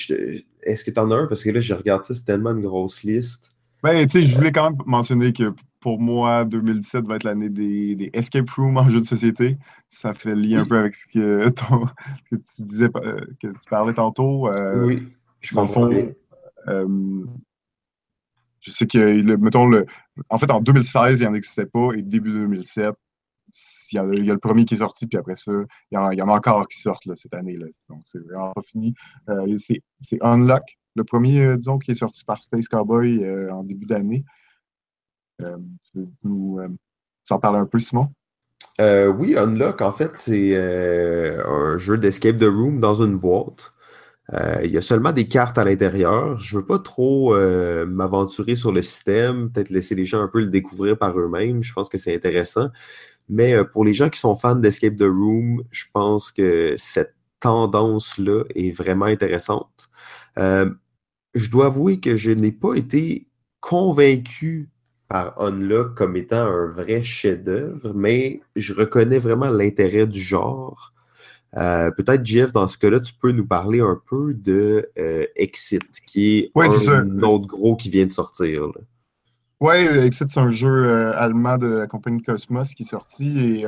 Speaker 1: est-ce que tu en as un? Parce que là, je regarde ça, c'est tellement une grosse liste.
Speaker 2: Ben, tu sais, je voulais quand même mentionner que pour moi, 2017 va être l'année des, escape rooms en jeu de société. Ça fait lien un peu avec ce que, tu disais, que tu parlais tantôt.
Speaker 1: oui, je comprends.
Speaker 2: Euh, je sais que, le, mettons, le, en fait, en 2016, il n'en existait pas, et début 2007, il y, a, le premier qui est sorti, puis après ça, il y en, a encore qui sortent là, cette année. Là. Donc, c'est vraiment pas fini. Euh, c'est Unlock, le premier, euh, disons, qui est sorti par Space Cowboy en début d'année. tu veux nous en parler un peu, Simon?
Speaker 1: oui, Unlock, en fait, c'est un jeu d'escape the room dans une boîte. Euh, il y a seulement des cartes à l'intérieur. Je ne veux pas trop euh, m'aventurer sur le système, peut-être laisser les gens un peu le découvrir par eux-mêmes. Je pense que c'est intéressant. Mais euh, pour les gens qui sont fans d'Escape the Room, je pense que cette tendance-là est vraiment intéressante. Je dois avouer que je n'ai pas été convaincu par Unlock comme étant un vrai chef-d'œuvre, mais je reconnais vraiment l'intérêt du genre. Euh, peut-être, Jeff, dans ce cas-là, tu peux nous parler un peu de euh, Exit, qui est un autre gros qui vient de sortir.
Speaker 2: Oui, Exit, c'est un jeu euh, allemand de la compagnie Cosmos qui est sorti. Et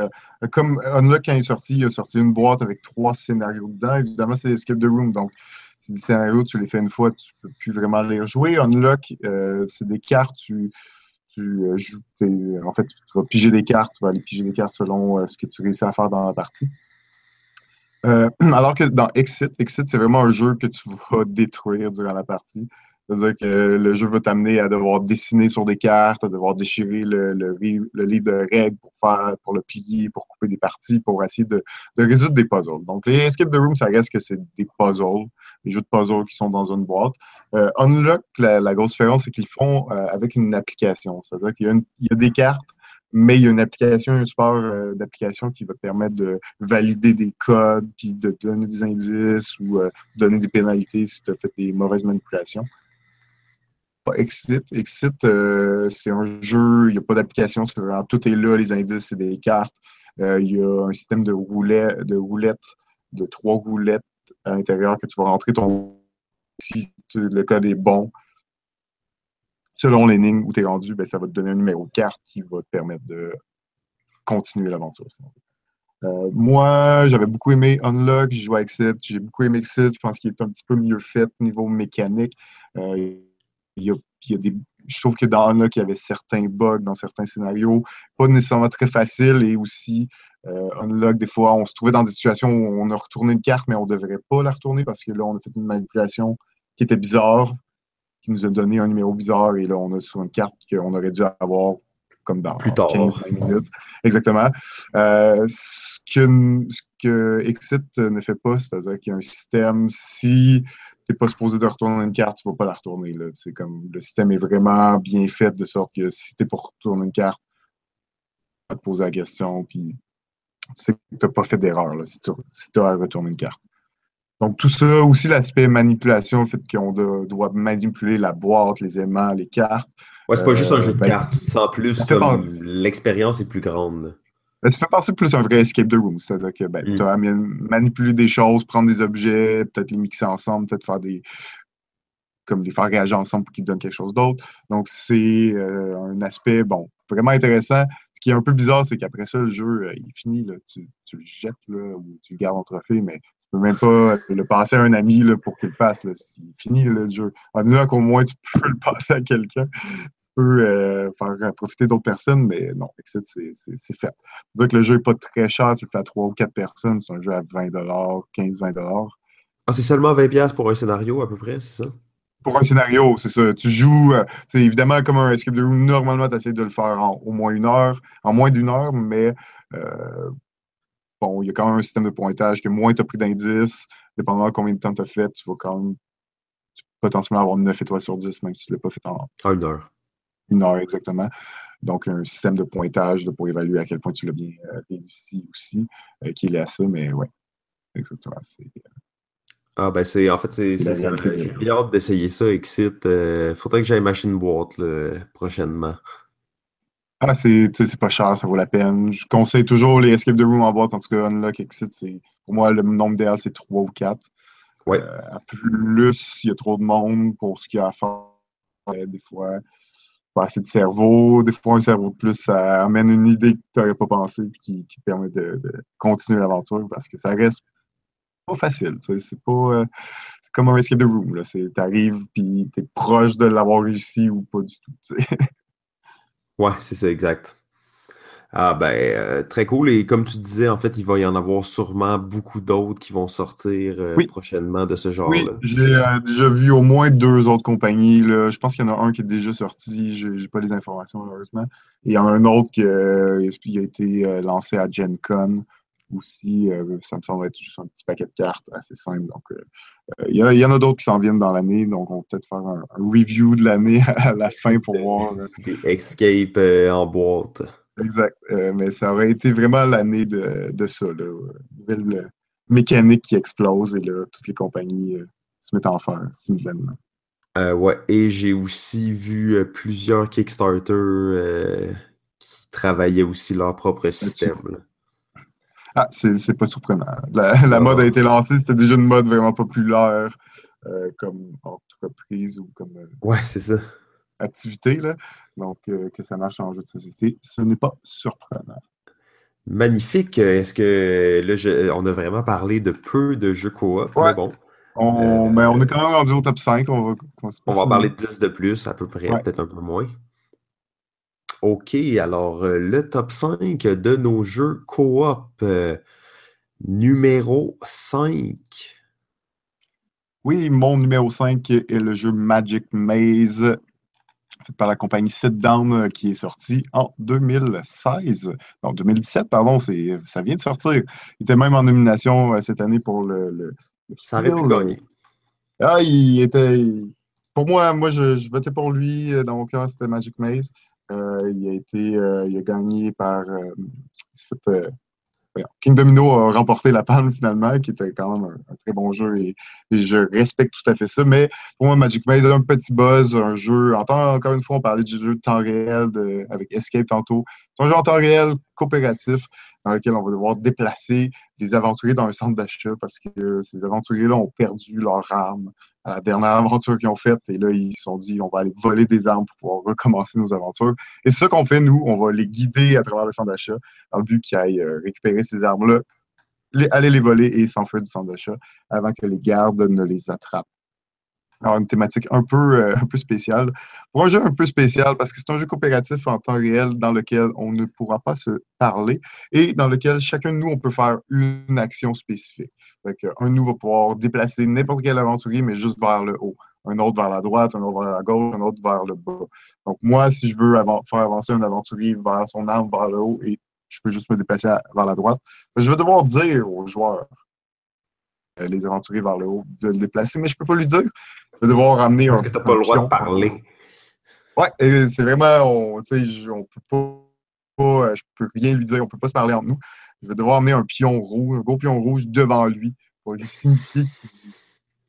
Speaker 2: comme Unlock, quand il est sorti, il a sorti une boîte avec trois scénarios dedans. Évidemment, c'est Escape the Room. Donc, des scénarios, tu les fais une fois, tu peux plus vraiment les rejouer. Unlock, c'est des cartes, tu, tu joues. En fait, tu vas piger des cartes, tu vas aller piger des cartes selon ce que tu réussis à faire dans la partie. Euh, alors que dans Exit, Exit, c'est vraiment un jeu que tu vas détruire durant la partie. C'est-à-dire que le jeu va t'amener à devoir dessiner sur des cartes, à devoir déchirer le, livre de règles pour faire, pour le plier, pour couper des parties, pour essayer de, résoudre des puzzles. Donc, les Escape the Room, ça reste que c'est des puzzles, des jeux de puzzles qui sont dans une boîte. Euh, Unlock, la, grosse différence, c'est qu'ils font euh, avec une application. C'est-à-dire qu'il y, a des cartes mais il y a une application, un support euh, d'application qui va te permettre de valider des codes, puis de donner des indices ou donner des pénalités si tu as fait des mauvaises manipulations. Exit. Exit, c'est un jeu, il n'y a pas d'application, tout est là, les indices, c'est des cartes. il y a un système de, roulettes, de roulettes, de trois roulettes à l'intérieur que tu vas rentrer ton. Si le code est bon, selon lignes où tu es rendu, ben, ça va te donner un numéro de carte qui va te permettre de continuer l'aventure. Euh, moi, j'avais beaucoup aimé Unlock, j'ai joué à Exit, j'ai beaucoup aimé Exit, je pense qu'il est un petit peu mieux fait au niveau mécanique. Euh, il y a, des, je trouve que dans Unlock, il y avait certains bugs dans certains scénarios, pas nécessairement très faciles, et aussi euh, Unlock, des fois, on se trouvait dans des situations où on a retourné une carte, mais on ne devrait pas la retourner parce que là, on a fait une manipulation qui était bizarre, qui nous a donné un numéro bizarre et là, on a sur une carte qu'on aurait dû avoir comme dans
Speaker 1: Plus tard. 15
Speaker 2: minutes. Exactement. Euh, ce, que, ce, que, Exit ne fait pas, c'est-à-dire qu'il y a un système, si tu n'es pas supposé de retourner une carte, tu ne vas pas la retourner. Là. Comme, le système est vraiment bien fait de sorte que si tu es pour retourner une carte, tu vas te poser la question, puis tu sais que tu n'as pas fait d'erreur si tu si as retourné une carte. Donc, tout ça, aussi l'aspect manipulation, le fait qu'on doit manipuler la boîte, les aimants, les cartes.
Speaker 1: Ouais, c'est pas juste un jeu de euh, ben, cartes. C'est en plus, l'expérience est plus grande.
Speaker 2: Ben, ça fait penser plus à un vrai escape the room. C'est-à-dire que ben, mm. tu as manipuler des choses, prendre des objets, peut-être les mixer ensemble, peut-être faire des. comme les faire réagir ensemble pour qu'ils donnent quelque chose d'autre. Donc, c'est euh, un aspect, bon, vraiment intéressant. Ce qui est un peu bizarre, c'est qu'après ça, le jeu, euh, il finit, là, tu, le jettes là, ou tu le gardes en trophée, mais tu peux même pas le passer à un ami là, pour qu'il le fasse. C'est fini le jeu. En là qu'au moins tu peux le passer à quelqu'un. Tu peux euh, faire profiter d'autres personnes, mais non, c'est fait. C'est que le jeu n'est pas très cher, tu le fais à 3 ou 4 personnes, c'est un jeu à 20 15-20
Speaker 1: Ah, c'est seulement 20$ pour un scénario à peu près, c'est ça?
Speaker 2: Pour un scénario, c'est ça. Tu joues, c'est euh, évidemment comme un escape de room, normalement, tu essaies de le faire en au moins une heure, en moins d'une heure, mais euh, bon, il y a quand même un système de pointage que moins tu as pris d'indices, dépendamment de combien de temps tu as fait, tu vas quand même potentiellement avoir 9 étoiles sur 10, même si tu ne l'as pas fait en
Speaker 1: une heure.
Speaker 2: Une heure, exactement. Donc, un système de pointage pour évaluer à quel point tu l'as bien euh, réussi aussi, euh, qui est à ça, mais ouais, exactement. Euh,
Speaker 1: ah ben c'est en fait c'est j'ai hâte d'essayer ça, Exit. faudrait que j'aille machine boîte prochainement.
Speaker 2: Ah, c'est pas cher, ça vaut la peine. Je conseille toujours les Escape the Room en boîte, en tout cas Unlock Exit, c'est pour moi le nombre idéal c'est 3 ou 4.
Speaker 1: Ouais.
Speaker 2: Euh, plus il y a trop de monde pour ce qu'il y a à faire. Euh, des fois, pas assez de cerveau. Des fois, un cerveau de plus, ça amène une idée que tu n'aurais pas pensé et qui, te permet de, continuer l'aventure parce que ça reste pas facile. C'est pas. Euh, comme un escape the room. Tu arrives puis tu es proche de l'avoir réussi ou pas du tout.
Speaker 1: Ouais, c'est ça, exact. Ah ben, euh, très cool. Et comme tu disais, en fait, il va y en avoir sûrement beaucoup d'autres qui vont sortir euh, prochainement de ce genre-là.
Speaker 2: Oui, j'ai euh, déjà vu au moins deux autres compagnies. Là. Je pense qu'il y en a un qui est déjà sorti. Je n'ai pas les informations, malheureusement. Et il y en a un autre qui a été lancé à Gen Con aussi. ça me semble être juste un petit paquet de cartes assez simple. Donc, il y, y, en a d'autres qui s'en viennent dans l'année. Donc, on va peut-être faire un, review de l'année à la fin pour voir.
Speaker 1: Escape en boîte.
Speaker 2: Exact. mais ça aurait été vraiment l'année de, de, ça. Là. Nouvelle mécanique qui explose et là, toutes les compagnies se mettent en faire simultanément.
Speaker 1: Euh, ouais, et j'ai aussi vu plusieurs Kickstarter qui travaillaient aussi leur propre système.
Speaker 2: Ah, c'est pas surprenant. La, mode a été lancée, c'était déjà une mode vraiment populaire euh, comme entreprise ou comme
Speaker 1: euh, ouais, c'est ça.
Speaker 2: activité. Là. Donc, euh, que ça marche en jeu de société, ce n'est pas surprenant.
Speaker 1: Magnifique. Est-ce que là, on a vraiment parlé de peu de jeux coop, mais bon.
Speaker 2: On, ben, on est quand même rendu au top 5. On va,
Speaker 1: on va parler de 10 de plus, à peu près, peut-être un peu moins. OK, alors euh, le top 5 de nos jeux coop euh, numéro 5.
Speaker 2: Oui, mon numéro 5 est le jeu Magic Maze, fait par la compagnie Sit Down, euh, qui est sorti en 2016. Non, 2017, pardon, ça vient de sortir. Il était même en nomination cette année pour le.
Speaker 1: ça aurait pu gagner.
Speaker 2: Ah, il était. Pour moi, moi, je, je votais pour lui. Dans mon cas, c'était Magic Maze. Il a été il a gagné par King Domino a remporté la palme finalement, qui était quand même un, très bon jeu et, je respecte tout à fait ça. Mais pour moi, Magic Maze a un petit buzz, un jeu. Encore une fois, on parlait du jeu de temps réel avec Escape tantôt. C'est un jeu en temps réel coopératif dans lequel on va devoir déplacer des aventuriers dans un centre d'achat parce que ces aventuriers-là ont perdu leur arme à la dernière aventure qu'ils ont faite. Et là, ils se sont dit, on va aller voler des armes pour pouvoir recommencer nos aventures. Et c'est ce qu'on fait, nous, on va les guider à travers le centre d'achat dans le but qu'ils aillent euh, récupérer ces armes-là, aller les voler et s'enfuir du centre d'achat avant que les gardes ne les attrapent. Alors, une thématique un peu, euh, un peu spéciale. Pour un jeu un peu spécial, parce que c'est un jeu coopératif en temps réel dans lequel on ne pourra pas se parler et dans lequel chacun de nous, on peut faire une action spécifique. un de nous va pouvoir déplacer n'importe quel aventurier, mais juste vers le haut. Un autre vers la droite, un autre vers la gauche, un autre vers le bas. Donc, moi, si je veux faire avancer un aventurier vers son arme vers le haut et je peux juste me déplacer vers la droite, je vais devoir dire aux joueurs euh, les aventuriers vers le haut de le déplacer, mais je ne peux pas lui dire. Je vais devoir ramener
Speaker 1: Parce que tu n'as pas le droit de parler.
Speaker 2: Ouais, c'est vraiment, on, on peut pas, euh, je peux rien lui dire, on ne peut pas se parler entre nous. Je vais devoir amener un pion rouge, un gros pion rouge devant lui pour lui signifier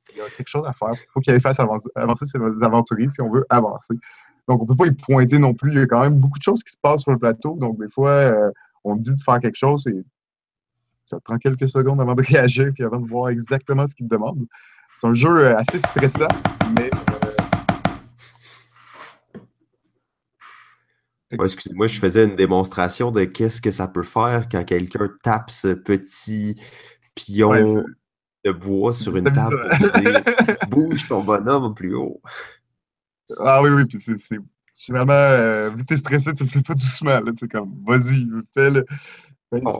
Speaker 2: qu'il y a quelque chose à faire. Il faut qu'il fasse avancer, avancer ses aventuriers si on veut avancer. Donc, on ne peut pas y pointer non plus. Il y a quand même beaucoup de choses qui se passent sur le plateau. Donc, des fois, euh, on dit de faire quelque chose et ça prend quelques secondes avant de réagir puis avant de voir exactement ce qu'il demande. C'est un jeu euh, assez stressant, mais.
Speaker 1: Euh, excusez-moi, je faisais une démonstration de qu'est-ce que ça peut faire quand quelqu'un tape ce petit pion de bois sur une table pour dire bouge ton bonhomme plus haut.
Speaker 2: Ah oui, oui, puis c'est. Finalement, euh, vu que t'es stressé, tu le fais pas doucement. Tu comme, vas-y, fais-le. Oh.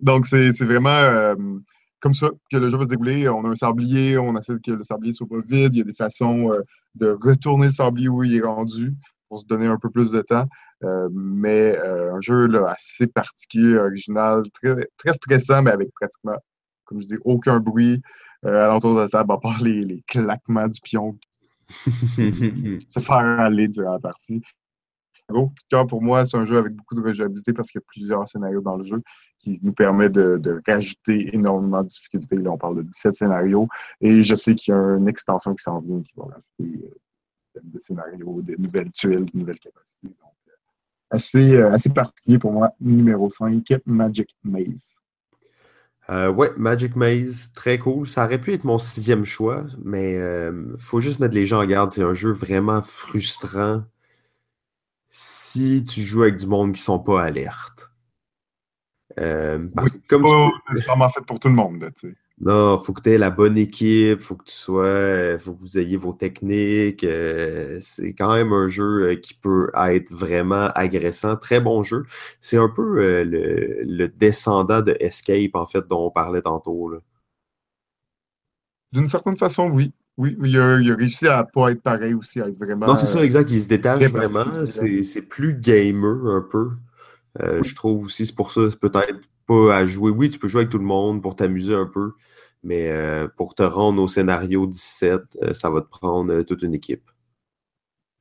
Speaker 2: Donc, c'est vraiment euh, comme ça que le jeu va se dérouler. On a un sablier, on essaie que le sablier soit pas vide. Il y a des façons euh, de retourner le sablier où il est rendu pour se donner un peu plus de temps. Euh, mais un jeu assez particulier, original, très, très stressant, mais avec pratiquement, comme je dis, aucun bruit à l'entour de la table, à part les, les claquements du pion se faire aller durant la partie pour moi, c'est un jeu avec beaucoup de rejouabilité parce qu'il y a plusieurs scénarios dans le jeu qui nous permet de, rajouter énormément de difficultés. Là, on parle de 17 scénarios et je sais qu'il y a une extension qui s'en vient qui va rajouter euh, des scénarios, des nouvelles tuiles, des nouvelles capacités. Donc, euh, assez, euh, assez particulier pour moi. Numéro 5, Magic Maze.
Speaker 1: Euh, ouais, Magic Maze, très cool. Ça aurait pu être mon sixième choix, mais il faut juste mettre les gens en garde. C'est un jeu vraiment frustrant si tu joues avec du monde qui sont pas alertes.
Speaker 2: Euh, parce que comme pas nécessairement fait pour tout le monde. Là,
Speaker 1: non, faut que tu aies la bonne équipe, faut que tu sois, faut que vous ayez vos techniques. Euh, c'est quand même un jeu euh, qui peut être vraiment agressant. Très bon jeu. C'est un peu euh, le, descendant de Escape, en fait, dont on parlait tantôt.
Speaker 2: D'une certaine façon, oui. Oui, il a, il a, réussi à pas être pareil aussi, à être vraiment.
Speaker 1: Non, c'est ça, exact. Il se détache vraiment. C'est plus gamer un peu. Euh, je trouve aussi, c'est pour ça, c'est peut-être pas à jouer. Oui, tu peux jouer avec tout le monde pour t'amuser un peu, mais euh, pour te rendre au scénario 17, euh, ça va te prendre toute une équipe.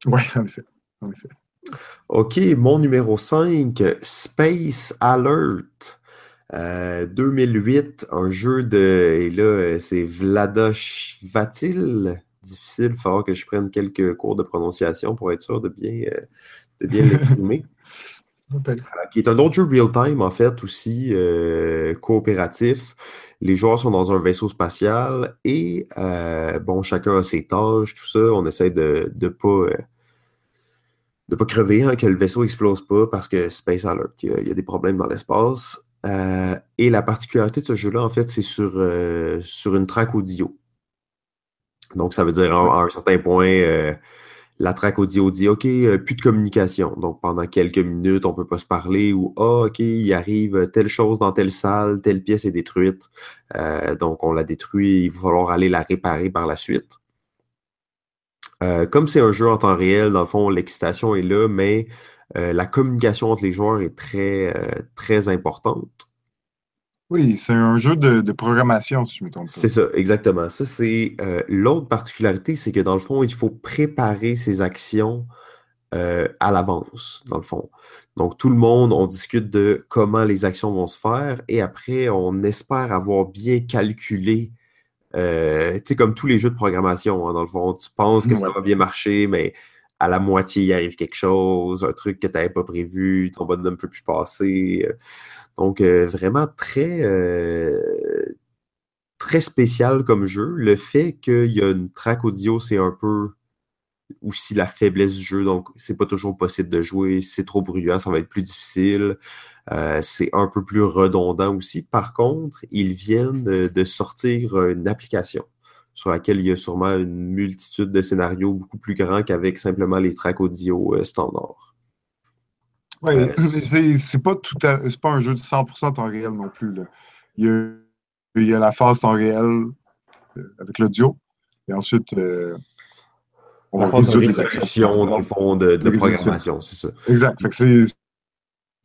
Speaker 2: Oui, en effet. en effet.
Speaker 1: OK, mon numéro 5, Space Alert. 2008, euh, un jeu de. Et là, c'est Vladosh Vatil. Difficile, il va falloir que je prenne quelques cours de prononciation pour être sûr de bien, euh, de bien l'exprimer. Euh, qui est un autre jeu real-time, en fait, aussi coopératif. Les joueurs sont dans un vaisseau spatial et, bon, chacun a ses tâches, tout ça. On essaie de ne pas de pas crever, hein, que le vaisseau explose pas parce que Space Alert, il y a des problèmes dans l'espace. Euh, et la particularité de ce jeu-là, en fait, c'est sur, euh, sur une track audio. Donc, ça veut dire à, un certain point, euh, la track audio dit OK, plus de communication. Donc, pendant quelques minutes, on ne peut pas se parler ou Ah, OK, il arrive telle chose dans telle salle, telle pièce est détruite. donc, on la détruit, il va falloir aller la réparer par la suite. comme c'est un jeu en temps réel, dans le fond, l'excitation est là, mais euh, la communication entre les joueurs est très, euh, très importante.
Speaker 2: Oui, c'est un jeu de, programmation, si je me trompe pas.
Speaker 1: C'est ça, exactement. Ça, c'est euh, l'autre particularité, c'est que dans le fond, il faut préparer ses actions à l'avance, dans le fond. Donc, tout le monde, on discute de comment les actions vont se faire et après, on espère avoir bien calculé, euh, tu sais, comme tous les jeux de programmation, hein, dans le fond, tu penses que ça va bien marcher, mais à la moitié, il arrive quelque chose, un truc que tu n'avais pas prévu, ton bonhomme ne peut plus passer. Donc, euh, vraiment très, euh, très spécial comme jeu. Le fait qu'il y a une track audio, c'est un peu aussi la faiblesse du jeu. Donc, c'est pas toujours possible de jouer. C'est trop bruyant, ça va être plus difficile. Euh, c'est un peu plus redondant aussi. Par contre, ils viennent de, sortir une application sur laquelle il y a sûrement une multitude de scénarios beaucoup plus grands qu'avec simplement les tracks audio euh, standards.
Speaker 2: Oui, euh, c'est pas tout pas un jeu de 100% temps réel non plus. Il, y a, la phase temps réel avec l'audio. Et ensuite,
Speaker 1: on va faire des actions dans le fond de, programmation, c'est ça.
Speaker 2: Exact. c'est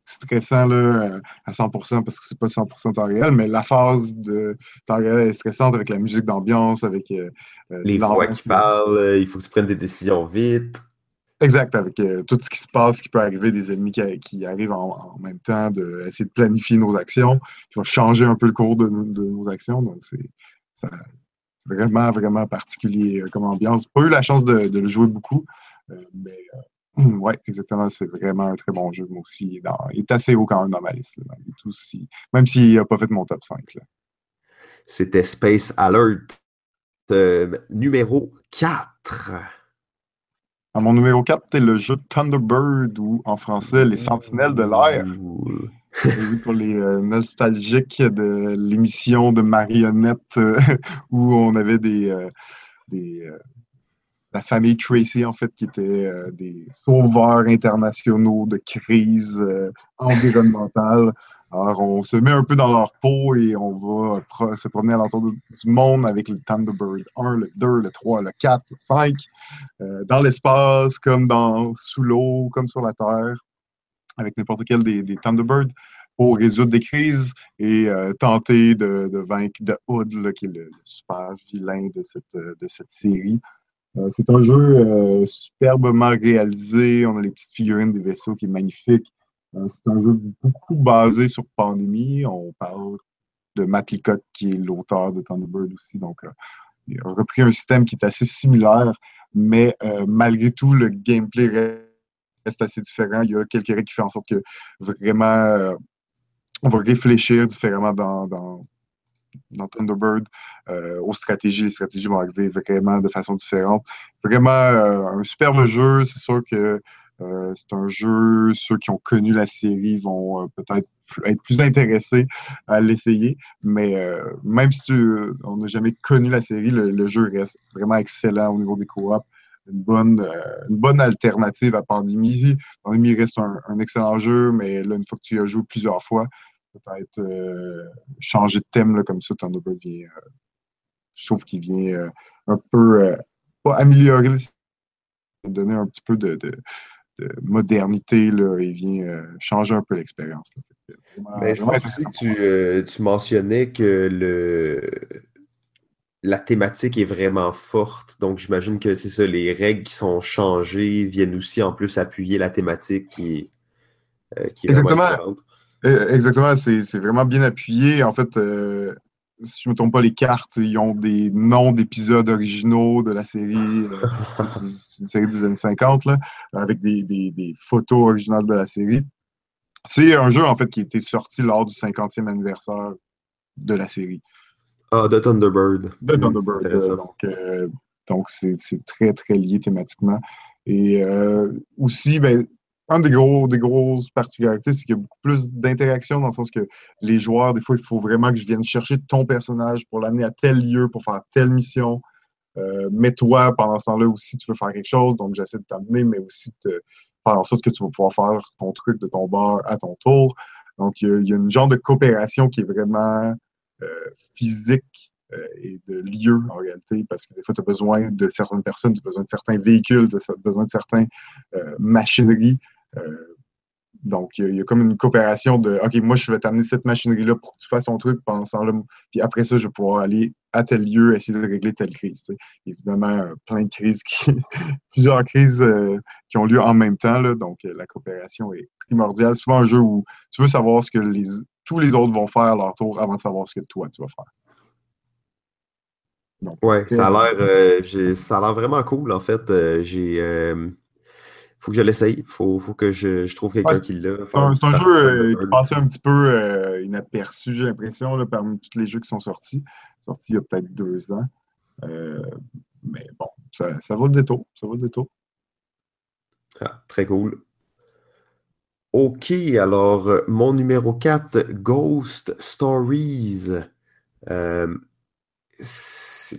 Speaker 2: stressant là, à 100% parce que c'est pas 100% temps réel, mais la phase de temps réel est stressante avec la musique d'ambiance, avec euh,
Speaker 1: euh, les voix qui parlent, euh, il faut que tu prennes des décisions vite.
Speaker 2: Exact, avec tout ce qui se passe, qui peut arriver, des ennemis qui, arrivent en, même temps, d'essayer de, planifier nos actions, qui va changer un peu le cours de, nos actions. Donc, c'est vraiment, vraiment particulier comme ambiance. Pas eu la chance de, le jouer beaucoup, mais oui, exactement, c'est vraiment un très bon jeu. Moi aussi, il est, assez haut quand même dans ma liste, même s'il n'a pas fait mon top 5.
Speaker 1: C'était Space Alert numéro 4.
Speaker 2: À mon numéro 4, c'est le jeu Thunderbird ou en français Les Sentinelles de l'air pour les euh, nostalgiques de l'émission de marionnettes euh, où on avait des, euh, la famille Tracy, en fait, qui était des sauveurs internationaux de crise environnementale. Alors, on se met un peu dans leur peau et on va se promener à l'entour du monde avec le Thunderbird 1, le 2, le 3, le 4, le 5, dans l'espace, comme dans sous l'eau, comme sur la Terre avec n'importe quel des, Thunderbirds pour résoudre des crises et euh, tenter de, vaincre The Hood, qui est le, super vilain de cette, euh, de cette série. Euh, c'est un jeu superbement réalisé. On a les petites figurines des vaisseaux qui est magnifique. c'est un jeu beaucoup basé sur Pandémie. On parle de Matt Leacock, qui est l'auteur de Thunderbird aussi. Donc, il a repris un système qui est assez similaire, mais malgré tout, le gameplay reste assez différent. Il y a quelques règles qui font en sorte que vraiment, euh, on va réfléchir différemment dans, Thunderbird euh, aux stratégies. Les stratégies vont arriver vraiment de façon différente. Vraiment euh, un superbe jeu. C'est sûr que c'est un jeu, ceux qui ont connu la série vont peut-être être plus intéressés à l'essayer. Mais même si on n'a jamais connu la série, le, jeu reste vraiment excellent au niveau des coops une bonne, euh, une bonne alternative à Pandémie. Pandémie reste un, excellent jeu, mais là, une fois que tu as joué plusieurs fois, peut-être euh, changer de thème là, comme ça, Thunderbird vient. Euh, je trouve qu'il vient un peu pas améliorer, donner un petit peu de, modernité. Là, il vient changer un peu l'expérience.
Speaker 1: Ben, je pense aussi que tu, tu mentionnais que le la thématique est vraiment forte. Donc, j'imagine que c'est ça, les règles qui sont changées viennent aussi en plus appuyer la thématique qui,
Speaker 2: euh, est Exactement. Euh, exactement, c'est vraiment bien appuyé. En fait, euh, si je ne me trompe pas, les cartes, ils ont des noms d'épisodes originaux de la série, une série des années 50, là, avec des, des, photos originales de la série. C'est un jeu, en fait, qui a été sorti lors du 50e anniversaire de la série.
Speaker 1: Ah, de Thunderbird.
Speaker 2: De Thunderbird. Euh, donc, euh, donc c'est très, très lié thématiquement. Et euh, aussi, ben, un des, gros, des grosses particularités, c'est qu'il y a beaucoup plus d'interaction dans le sens que les joueurs, des fois, il faut vraiment que je vienne chercher ton personnage pour l'amener à tel lieu, pour faire telle mission. mais toi, pendant ce temps-là aussi, tu veux faire quelque chose, donc j'essaie de t'amener, mais aussi de faire en sorte que tu vas pouvoir faire ton truc de ton bar à ton tour. Donc, il y, a, une genre de coopération qui est vraiment euh, physique euh, et de lieu en réalité, parce que des fois, tu as besoin de certaines personnes, tu as besoin de certains véhicules, tu as besoin de certaines euh, machineries. Donc, il y, a comme une coopération de OK, moi, je vais t'amener cette machinerie-là pour que tu fasses ton truc pendant ce temps-là. Puis après ça, je vais pouvoir aller à tel lieu, essayer de régler telle crise. Évidemment, plein de crises, qui, plusieurs crises qui ont lieu en même temps, là, donc la coopération est primordiale. C'est souvent un jeu où tu veux savoir ce que les, tous les autres vont faire à leur tour avant de savoir ce que toi tu vas faire.
Speaker 1: Oui, ça a l'air ça a l'air vraiment cool en fait. j'ai faut que je l'essaye. Faut, faut que je, trouve quelqu'un qui l'a.
Speaker 2: C'est un, jeu euh, qui passait un petit peu euh, inaperçu, j'ai l'impression, parmi tous les jeux qui sont sortis. Sortis il y a peut-être deux ans. Euh, mais bon, ça, ça, vaut le détour. Ça vaut le détour.
Speaker 1: Ah, très cool. OK, alors mon numéro 4, Ghost Stories.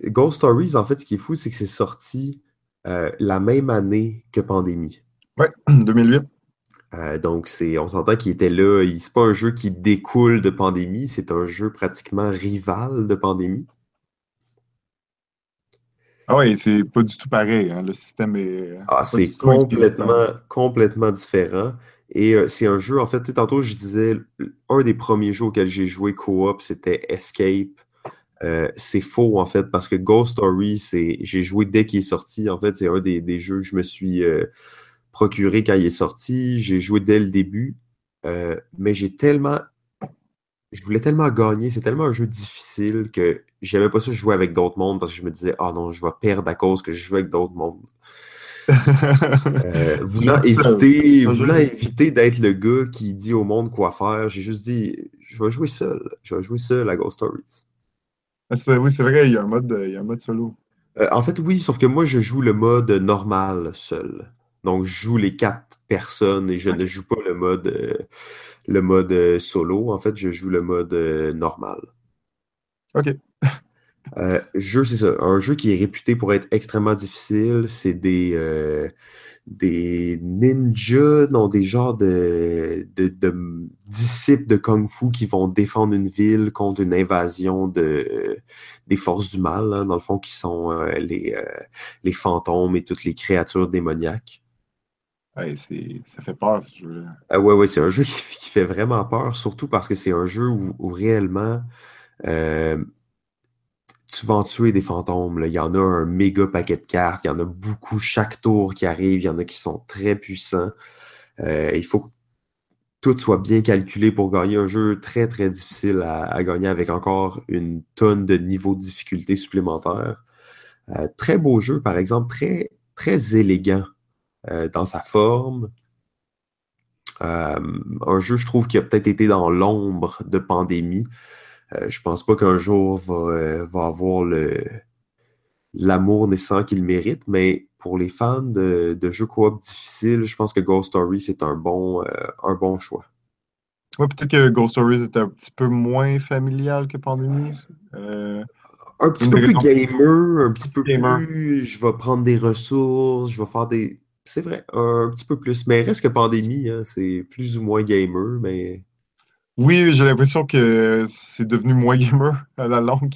Speaker 1: Ghost Stories, en fait, ce qui est fou, c'est que c'est sorti la même année que Pandémie.
Speaker 2: Oui, 2008.
Speaker 1: Euh, donc, c'est, on s'entend qu'il était là. C'est pas un jeu qui découle de pandémie, c'est un jeu pratiquement rival de pandémie.
Speaker 2: Ah oui, c'est pas du tout pareil. Hein. Le système est.
Speaker 1: Ah, c'est complètement, complètement différent. Et euh, c'est un jeu, en fait, tantôt je disais, un des premiers jeux auxquels j'ai joué co-op, c'était Escape. Euh, c'est faux, en fait, parce que Ghost Story, c'est, j'ai joué dès qu'il est sorti. En fait, c'est un des, jeux que je me suis procuré quand il est sorti. J'ai joué dès le début. Euh, mais j'ai tellement. Je voulais tellement gagner. C'est tellement un jeu difficile que j'aimais pas ça jouer avec d'autres mondes parce que je me disais, ah non, je vais perdre à cause que je joue avec d'autres mondes. Euh, voulant éviter, voulant éviter d'être le gars qui dit au monde quoi faire, j'ai juste dit, je vais jouer seul. Je vais jouer seul à Ghost Stories.
Speaker 2: Ah, oui, c'est vrai, il y a un mode, il y a un mode solo.
Speaker 1: Euh, en fait, oui, sauf que moi, je joue le mode normal seul. Donc, je joue les quatre personnes et je ne joue pas le mode, euh, le mode euh, solo. En fait, je joue le mode euh, normal.
Speaker 2: OK.
Speaker 1: jeu, c'est ça. Un jeu qui est réputé pour être extrêmement difficile. C'est des, des ninjas, non, des genres de, disciples de Kung Fu qui vont défendre une ville contre une invasion de, des forces du mal, hein, dans le fond, qui sont les, les fantômes et toutes les créatures démoniaques
Speaker 2: ça fait peur ce jeu-là.
Speaker 1: Ah ouais, ouais, c'est un jeu qui, fait vraiment peur, surtout parce que c'est un jeu où, réellement euh, tu vas en tuer des fantômes. Il y en a un méga paquet de cartes, il y en a beaucoup chaque tour qui arrive, il y en a qui sont très puissants. Euh, il faut que tout soit bien calculé pour gagner un jeu très très difficile à, gagner avec encore une tonne de niveaux de difficulté supplémentaires. Euh, très beau jeu, par exemple, très, très élégant. Euh, dans sa forme. Euh, un jeu, je trouve, qui a peut-être été dans l'ombre de pandémie. Euh, je pense pas qu'un jour va, va avoir le l'amour nécessaire qu'il mérite, mais pour les fans de, jeux coop difficiles, je pense que Ghost Story, c'est un bon, un bon choix.
Speaker 2: Ouais, peut-être que Ghost Stories est un petit peu moins familial que Pandémie.
Speaker 1: un petit peu plus gamer, un petit peu plus. Je vais prendre des ressources, je vais faire des. C'est vrai, un petit peu plus. Mais reste que pandémie, hein, c'est plus ou moins gamer, mais.
Speaker 2: Oui, j'ai l'impression que c'est devenu moins gamer à la longue.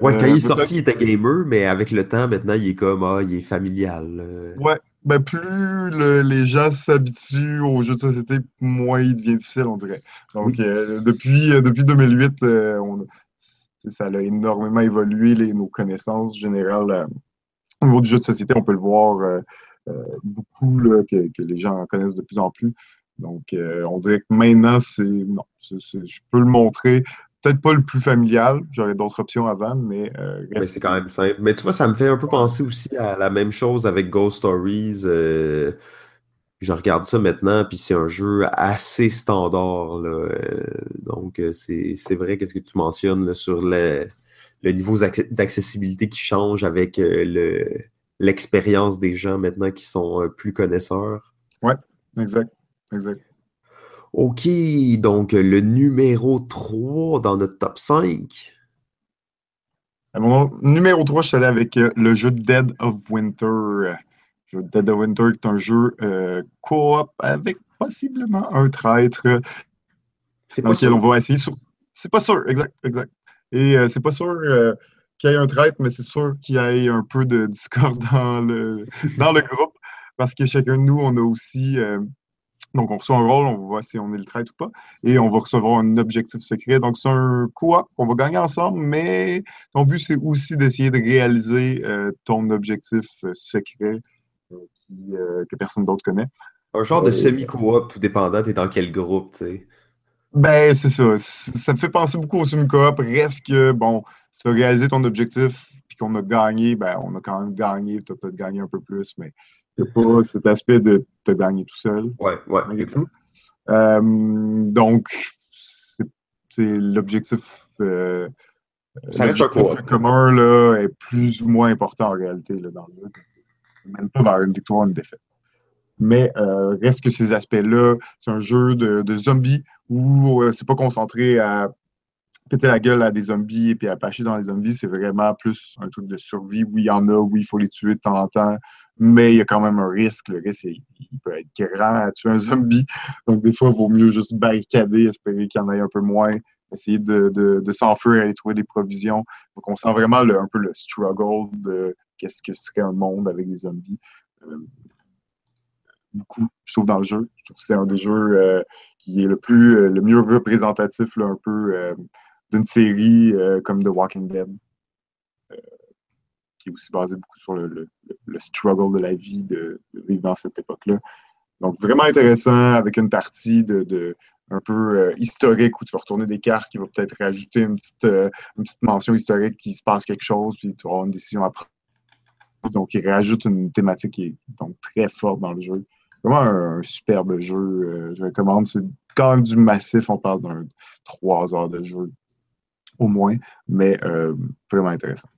Speaker 1: Ouais, quand il est euh, sorti, il était gamer, mais avec le temps, maintenant, il est comme, ah, il est familial.
Speaker 2: Euh. Ouais, ben plus les gens s'habituent aux jeux de société, moins il devient difficile, on dirait. Donc, euh, depuis, depuis 2008, ça a énormément évolué, les, nos connaissances générales au niveau du jeu de société, on peut le voir euh, beaucoup que, les gens connaissent de plus en plus. Donc, euh, on dirait que maintenant, c'est. Non, je peux le montrer. Peut-être pas le plus familial, j'aurais d'autres options avant, mais.
Speaker 1: Euh, c'est quand même simple. Mais tu vois, ça me fait un peu penser aussi à la même chose avec Ghost Stories. je regarde ça maintenant, puis c'est un jeu assez standard. donc, c'est vrai que ce que tu mentionnes sur le, le niveau d'accessibilité qui change avec le, l'expérience des gens maintenant qui sont euh, plus connaisseurs.
Speaker 2: Oui, exact. exact.
Speaker 1: OK, donc le numéro 3 dans notre top 5.
Speaker 2: Mon numéro 3, je suis allé avec euh, le jeu Dead of Winter. Le Dead of Winter est un jeu euh, coop avec possiblement un traître. C'est pas sûr. on va essayer C'est pas sûr, exact, exact. Et c'est pas sûr qu'il y ait un traître, mais c'est sûr qu'il y ait un peu de discorde dans le, dans le groupe parce que chacun de nous, on a aussi euh, Donc, on reçoit un rôle, on voit si on est le traître ou pas, et on va recevoir un objectif secret. Donc, c'est un quoi? On va gagner ensemble, mais ton but, c'est aussi d'essayer de réaliser euh, ton objectif euh, secret euh, que personne d'autre connaît.
Speaker 1: Un genre de semi-coop, tout dépendant, t'es dans quel groupe, tu sais.
Speaker 2: Ben, c'est ça. Ça me fait penser beaucoup au semi-coop. Reste que, bon, si tu as réalisé ton objectif, puis qu'on a gagné, ben, on a quand même gagné, tu as peut-être gagné un peu plus, mais il n'y a pas cet aspect de te gagner tout seul.
Speaker 1: Ouais, ouais,
Speaker 2: euh, donc, c'est l'objectif. Euh,
Speaker 1: ça reste un
Speaker 2: commun là, est plus ou moins important en réalité là, dans le jeu. Même pas vers une victoire ou une défaite. Mais euh, reste que ces aspects-là, c'est un jeu de, de zombies où euh, c'est pas concentré à péter la gueule à des zombies et puis à pâcher dans les zombies. C'est vraiment plus un truc de survie où il y en a, où il faut les tuer de temps en temps mais il y a quand même un risque. Le risque, il peut être grand à tuer un zombie. Donc, des fois, il vaut mieux juste barricader, espérer qu'il y en ait un peu moins, essayer de, de, s'enfuir, aller trouver des provisions. Donc, on sent vraiment un peu le struggle de qu'est-ce que serait un monde avec des zombies. Euh, beaucoup, je trouve, dans le jeu. Je trouve que c'est un des jeux euh, qui est le plus, euh, le mieux représentatif, un peu, d'une série comme The Walking Dead qui est aussi basé beaucoup sur le, struggle de la vie de, vivre dans cette époque-là. Donc, vraiment intéressant avec une partie de, un peu euh, historique où tu vas retourner des cartes qui va peut-être rajouter une petite, euh, une petite mention historique qui se passe quelque chose, puis tu auras une décision à prendre. Donc, il rajoute une thématique qui est donc très forte dans le jeu. Vraiment un, superbe jeu. Euh, je recommande. C'est quand même du massif. On parle d'un trois heures de jeu au moins, mais vraiment intéressant.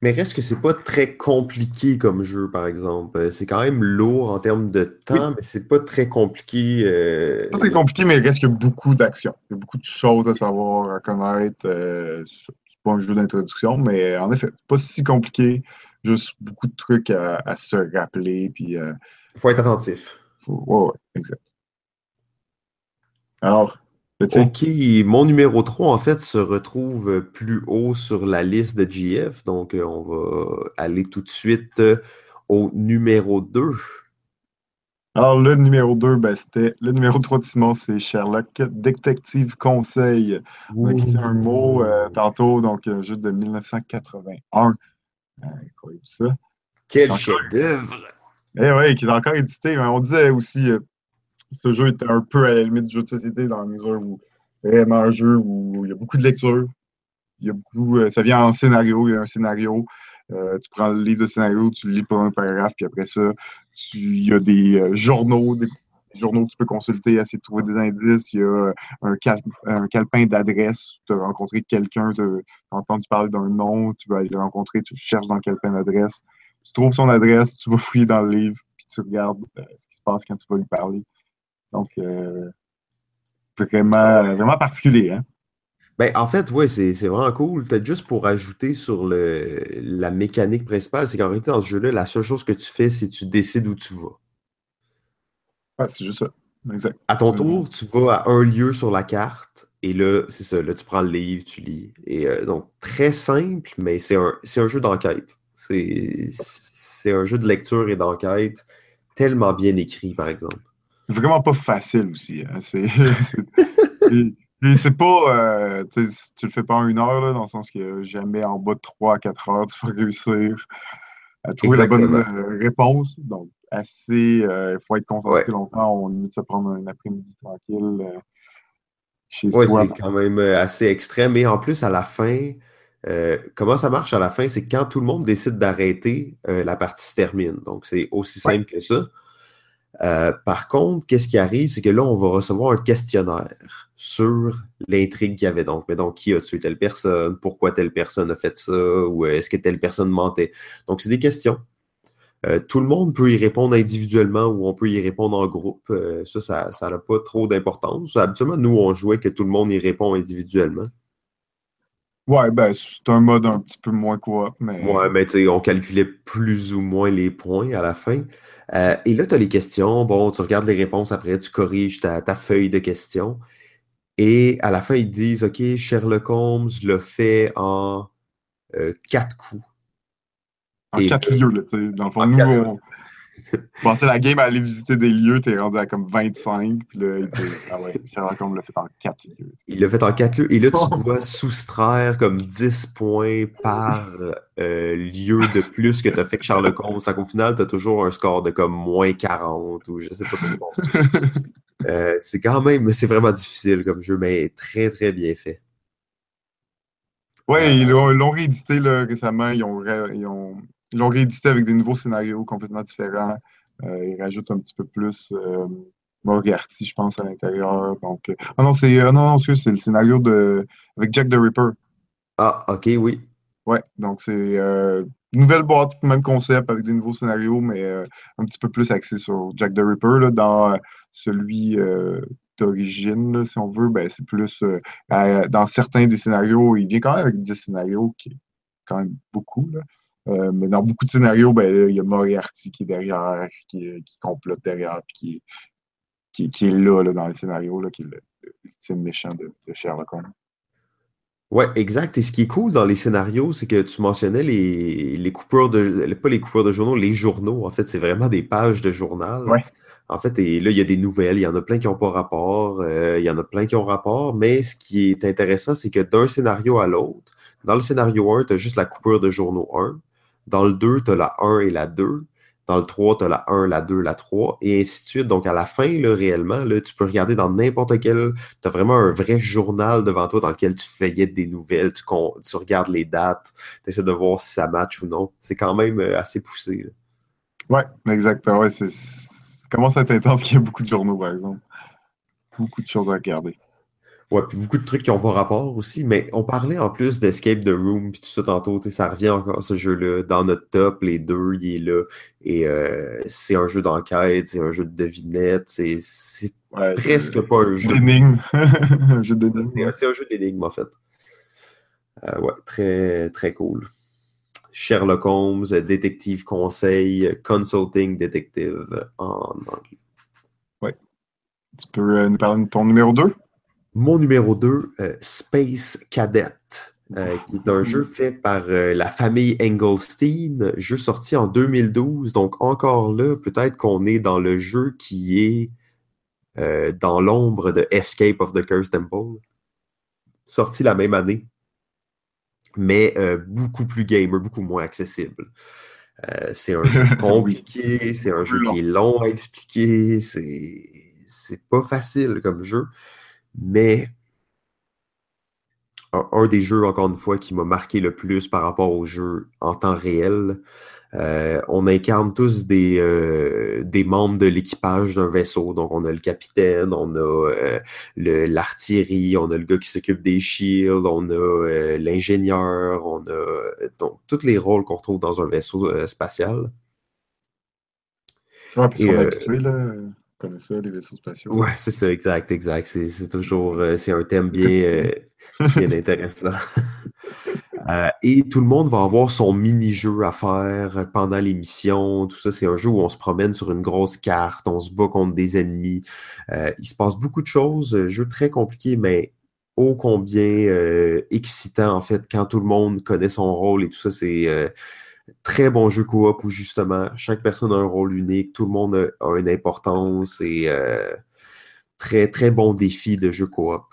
Speaker 1: Mais reste que c'est pas très compliqué comme jeu, par exemple. Euh, c'est quand même lourd en termes de temps, mais c'est pas très compliqué. Euh...
Speaker 2: Pas très compliqué, mais il reste que beaucoup d'actions. Il y a beaucoup de choses à savoir, à connaître. Euh, c'est pas un jeu d'introduction, mais en effet, pas si compliqué. Juste beaucoup de trucs à, se rappeler. Puis,
Speaker 1: euh, faut être attentif.
Speaker 2: Faut... Ouais, ouais, exact. Alors,
Speaker 1: OK, mon numéro 3, en fait, se retrouve plus haut sur la liste de GF. Donc, euh, on va aller tout de suite euh, au numéro 2.
Speaker 2: Alors, le numéro 2, ben, c'était le numéro 3 de Simon, c'est Sherlock Détective Conseil. On a quitté un mot euh, tantôt, donc un jeu de 1981. incroyable ça.
Speaker 1: Quel chef-d'œuvre!
Speaker 2: Eh oui, qui est encore édité. On disait aussi ce jeu était un peu à la limite du jeu de société dans la mesure où vraiment un jeu où il y a beaucoup de lecture. Il y a beaucoup, euh, ça vient en scénario, il y a un scénario. Euh, tu prends le livre de scénario, tu le lis pour un paragraphe, puis après ça, il y a des euh, journaux, des, journaux que tu peux consulter, essayer de trouver des indices. Il y a un, un calepin d'adresse. Tu as rencontré quelqu'un, tu as entendu parler d'un nom, tu vas aller le rencontrer, tu cherches dans le calepin d'adresse. Tu trouves son adresse, tu vas fouiller dans le livre, puis tu regardes ce qui se passe quand tu vas lui parler. Donc, euh, vraiment, vraiment particulier. Hein?
Speaker 1: Ben, en fait, oui, c'est vraiment cool. Peut-être juste pour ajouter sur le, la mécanique principale, c'est qu'en réalité, dans ce jeu-là, la seule chose que tu fais, c'est que tu décides où tu vas.
Speaker 2: Ah, c'est juste ça. Exact.
Speaker 1: À ton tour, tu vas à un lieu sur la carte, et là, c'est ça. Là, tu prends le livre, tu lis. Et euh, donc, très simple, mais c'est un, un jeu d'enquête. C'est un jeu de lecture et d'enquête tellement bien écrit, par exemple
Speaker 2: vraiment pas facile aussi. Hein. C'est, c'est pas. Euh, tu le fais pas en une heure, là, dans le sens que jamais en bas de 3 à 4 heures, tu vas réussir à trouver la bonne euh, réponse. Donc, assez. Euh, il faut être concentré longtemps. On limite se prendre un après-midi tranquille euh,
Speaker 1: chez ouais, c'est quand même assez extrême. Et en plus, à la fin. comment ça marche à la fin? C'est quand tout le monde décide d'arrêter, la partie se termine. Donc, c'est aussi simple que ça. Euh, par contre, qu'est-ce qui arrive, c'est que là, on va recevoir un questionnaire sur l'intrigue qu'il y avait. Donc, mais donc, qui a tué telle personne, pourquoi telle personne a fait ça, ou euh, est-ce que telle personne mentait? Donc, c'est des questions. Euh, tout le monde peut y répondre individuellement ou on peut y répondre en groupe. ça, ça n'a pas trop d'importance. Habituellement, nous, on jouait que tout le monde y répond individuellement.
Speaker 2: Ouais, ben, c'est un mode un petit peu moins quoi. Mais...
Speaker 1: Ouais, mais tu sais, on calculait plus ou moins les points à la fin. Euh, et là, tu as les questions. Bon, tu regardes les réponses après, tu corriges ta, feuille de questions. Et à la fin, ils disent OK, Sherlock Holmes l'a fait en euh, quatre coups.
Speaker 2: En quatre lieux, là, tu sais. Dans le fond, nous, pensais la game à aller visiter des lieux, t'es rendu à comme 25, puis là, il ah ouais, Sherlock Holmes l'a fait en 4 lieux.
Speaker 1: Il l'a fait en 4 lieux, et là, tu dois soustraire comme 10 points par euh, lieu de plus que t'as fait que Sherlock Holmes. Au final, t'as toujours un score de comme moins 40, ou je sais pas trop. euh, c'est quand même, c'est vraiment difficile comme jeu, mais très, très bien fait.
Speaker 2: Ouais, ils l'ont réédité là, récemment, ils ont, ils ont ils l'ont réédité avec des nouveaux scénarios complètement différents. Euh, ils rajoutent un petit peu plus euh, Moriarty, je pense, à l'intérieur. Donc, euh, ah non, c'est non, non, c'est le scénario de avec Jack the Ripper.
Speaker 1: Ah, ok, oui.
Speaker 2: Ouais, donc c'est une nouvelle boîte, même concept avec des nouveaux scénarios, mais un petit peu plus axé sur Jack the Ripper. Là, dans celui d'origine, si on veut, ben, c'est plus dans certains des scénarios, il vient quand même avec des scénarios qui est quand même beaucoup. Là. Euh, mais dans beaucoup de scénarios, ben, il y a Moriarty qui est derrière, qui, complote derrière, puis qui, est là, dans le scénario, là, qui est l'ultime méchant de, Sherlock Holmes.
Speaker 1: Ouais, exact. Et ce qui est cool dans les scénarios, c'est que tu mentionnais les, les coupures de. Pas les coupures de journaux, les journaux. En fait, c'est vraiment des pages de journal.
Speaker 2: Ouais.
Speaker 1: En fait, et là, il y a des nouvelles. Il y en a plein qui n'ont pas rapport. Euh, il y en a plein qui ont rapport. Mais ce qui est intéressant, c'est que d'un scénario à l'autre, dans le scénario 1, tu as juste la coupure de journaux 1. Dans le 2, tu as la 1 et la 2. Dans le 3, tu as la 1, la 2, la 3, et ainsi de suite. Donc, à la fin, là, réellement, tu peux regarder dans n'importe quel. Tu as vraiment un vrai journal devant toi dans lequel tu feuillettes des nouvelles, tu, regardes les dates, tu essaies de voir si ça match ou non. C'est quand même euh, assez poussé.
Speaker 2: Oui, exactement. Ouais, commence à être intense qu'il y a beaucoup de journaux, par exemple. Beaucoup de choses à regarder.
Speaker 1: Ouais, puis beaucoup de trucs qui n'ont pas rapport aussi, mais on parlait en plus d'Escape the Room, puis tout ça tantôt, ça revient encore ce jeu-là. Dans notre top, les deux, il est là. Et euh, c'est un jeu d'enquête, c'est un jeu de devinette, c'est presque pas un jeu.
Speaker 2: D'énigme. un jeu d'énigme.
Speaker 1: C'est un jeu d'énigme, en fait. Euh, ouais, très, très cool. Sherlock Holmes, détective conseil, consulting detective en anglais.
Speaker 2: Ouais. Tu peux euh, nous parler de ton numéro 2?
Speaker 1: Mon numéro 2, euh, Space Cadet, euh, qui est un jeu fait par euh, la famille Engelstein, jeu sorti en 2012. Donc encore là, peut-être qu'on est dans le jeu qui est dans l'ombre de Escape of the Cursed Temple, sorti la même année, mais beaucoup plus gamer, beaucoup moins accessible. c'est un jeu compliqué, c'est un jeu qui est long à expliquer, c'est pas facile comme jeu. Mais un, des jeux, encore une fois, qui m'a marqué le plus par rapport au jeu en temps réel, euh, on incarne tous des, euh, des membres de l'équipage d'un vaisseau. Donc, on a le capitaine, on a euh, l'artillerie, on a le gars qui s'occupe des shields, on a l'ingénieur, on a donc, tous les rôles qu'on retrouve dans un vaisseau spatial.
Speaker 2: Ouais, parce qu'on est habitué, là connais ça, les vaisseaux spatiaux.
Speaker 1: Ouais, c'est ça, exact, exact. C'est toujours, euh, c'est un thème bien, euh, bien intéressant. Euh, et tout le monde va avoir son mini-jeu à faire pendant l'émission. Tout ça, c'est un jeu où on se promène sur une grosse carte, on se bat contre des ennemis. il se passe beaucoup de choses. Jeu très compliqué, mais ô combien excitant, en fait, quand tout le monde connaît son rôle et tout ça. C'est très bon jeu coop où justement chaque personne a un rôle unique, tout le monde a, une importance et euh, très très bon défi de jeu coop.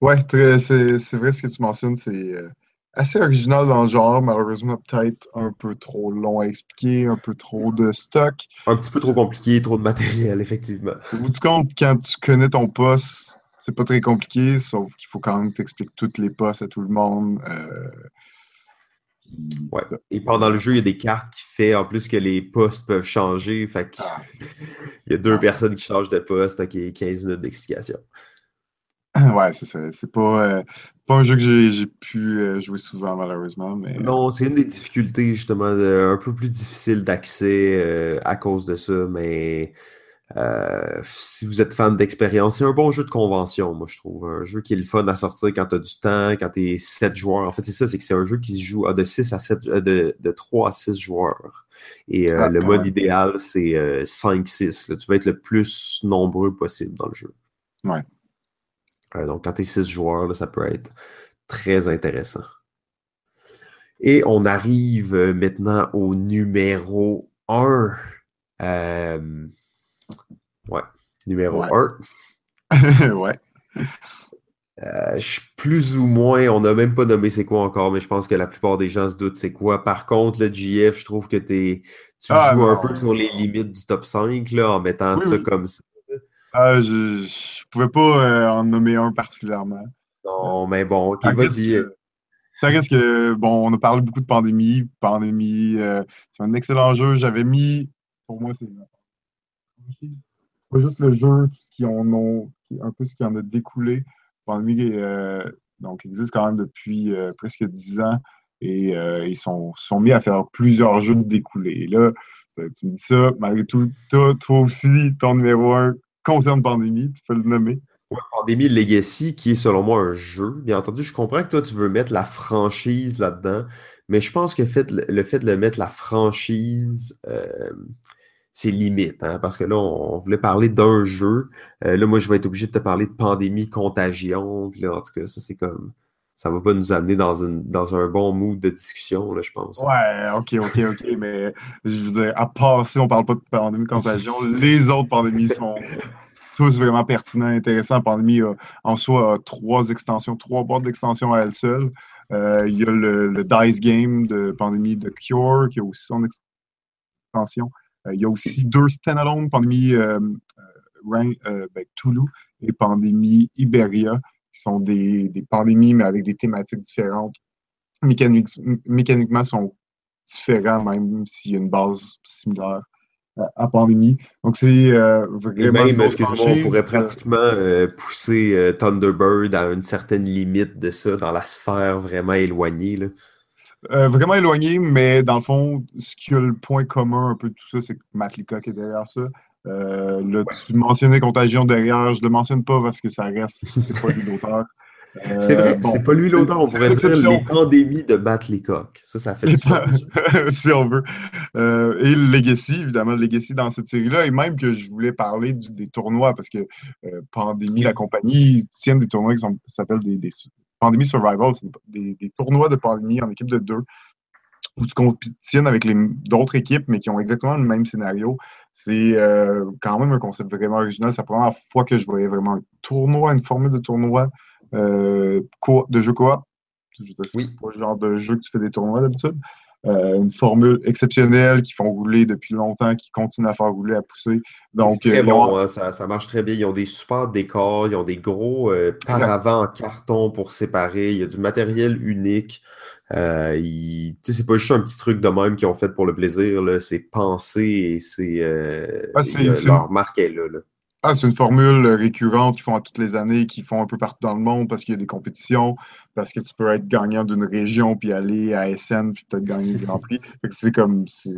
Speaker 2: Ouais, c'est vrai ce que tu mentionnes, c'est euh, assez original dans le genre, malheureusement peut-être un peu trop long à expliquer, un peu trop de stock.
Speaker 1: Un petit peu trop compliqué, trop de matériel, effectivement.
Speaker 2: Au bout du compte, quand tu connais ton poste, c'est pas très compliqué, sauf qu'il faut quand même t'expliquer toutes les postes à tout le monde. Euh,
Speaker 1: Ouais. Et pendant le jeu, il y a des cartes qui fait en plus que les postes peuvent changer. Fait ah. il y a deux personnes qui changent de poste, ok, 15 minutes d'explication.
Speaker 2: Ouais, c'est ça. C'est pas, euh, pas un jeu que j'ai pu euh, jouer souvent, malheureusement. Mais...
Speaker 1: Non, c'est une des difficultés, justement, un peu plus difficile d'accès euh, à cause de ça, mais euh, si vous êtes fan d'expérience, c'est un bon jeu de convention, moi je trouve. Un jeu qui est le fun à sortir quand tu as du temps, quand tu es 7 joueurs. En fait, c'est ça, c'est que c'est un jeu qui se joue de 6 à 7, euh, de, de 3 à 6 joueurs. Et euh, ah, le mode idéal, c'est 5-6. Tu vas être le plus nombreux possible dans le jeu.
Speaker 2: Ouais.
Speaker 1: donc quand tu es 6 joueurs, ça peut être très intéressant. Et on arrive maintenant au numéro 1. Ouais, numéro 1.
Speaker 2: ouais.
Speaker 1: Euh, je suis plus ou moins, on n'a même pas nommé c'est quoi encore, mais je pense que la plupart des gens se doutent c'est quoi. Par contre, le GF, je trouve que es, tu ah, joues un peu sur les limites du top 5 là, en mettant ça comme ça.
Speaker 2: Ah, je, ne pouvais pas euh, en nommer un particulièrement.
Speaker 1: Non, mais bon, ok, vas-y.
Speaker 2: Ça reste que, bon, on a parlé beaucoup de pandémie. Pandémie, euh, c'est un excellent jeu. J'avais mis, pour moi, c'est pas juste le jeu, tout ce qui en ont, un peu ce qui en a découlé. Pandémie, euh, donc, existe quand même depuis euh, presque dix ans et ils sont, sont mis à faire plusieurs jeux de découlés. Et là, tu me dis ça, malgré tout, toi, aussi, ton numéro un concerne Pandémie, tu peux le nommer.
Speaker 1: Pandémie Legacy, qui est selon moi un jeu. Bien entendu, je comprends que toi, tu veux mettre la franchise là-dedans, mais je pense que le fait de le mettre la franchise, euh, c'est limite, hein, parce que là, on, voulait parler d'un jeu. Euh, là, moi, je vais être obligé de te parler de pandémie, contagion. là, en tout cas, ça, c'est comme. Ça va pas nous amener dans, une, dans un bon mood de discussion, là, je pense.
Speaker 2: Ouais, ok, ok, ok, mais je veux dire, à part si on parle pas de pandémie, contagion, les autres pandémies sont tous vraiment pertinent, intéressant. Pandémie en soi trois extensions, trois boîtes d'extensions à elle seule. Euh, il y a le, Dice Game de Pandémie de Cure qui a aussi son extension. Euh, il y a aussi deux standalone, Pandémie euh, ben, Toulouse et Pandémie Iberia, qui sont des, des, pandémies mais avec des thématiques différentes. mécaniquement, sont différents, même s'il y a une base similaire à pandémie. Donc, c'est euh, vraiment.
Speaker 1: même, excuse-moi, on pourrait pratiquement euh, pousser euh, Thunderbird à une certaine limite de ça dans la sphère vraiment éloignée.
Speaker 2: Là. Vraiment éloignée, mais dans le fond, ce qui a le point commun un peu de tout ça, c'est que Matt Leacock est derrière ça. là, tu mentionnais Contagion derrière, je ne le mentionne pas parce que ça reste, c'est pas du l'auteur.
Speaker 1: c'est vrai, c'est pas lui l'auteur, on pourrait dire les pandémies de Matt Leacock. Ça, ça fait du sens.
Speaker 2: si on veut. Euh, et le Legacy, évidemment, le Legacy dans cette série-là, et même que je voulais parler des tournois, parce que euh, Pandémie, la compagnie, tiennent des tournois qui s'appellent des, des Pandémie Survival, c'est des, tournois de Pandémie en équipe de deux, où tu compétitionnes avec d'autres équipes, mais qui ont exactement le même scénario. C'est euh, quand même un concept vraiment original. C'est la première fois que je voyais vraiment un tournoi, une formule de tournoi euh, de jeu coop. Oui. Pas le genre de jeu que tu fais des tournois d'habitude. Euh, une formule exceptionnelle qui font rouler depuis longtemps, qui continue à faire rouler, à pousser.
Speaker 1: Donc, très euh, bon, hein, ça, marche très bien. Ils ont des super décors, ils ont des gros paravents en carton pour séparer, il y a du matériel unique. Euh, c'est pas juste un petit truc de même qu'ils ont fait pour le plaisir, c'est pensé et c'est. Ah, leur marque est là. là.
Speaker 2: Ah, c'est une formule récurrente qu'ils font à toutes les années, qu'ils font un peu partout dans le monde parce qu'il y a des compétitions, parce que tu peux être gagnant d'une région puis aller à SN puis peut-être gagner le Grand Prix. c'est comme, c'est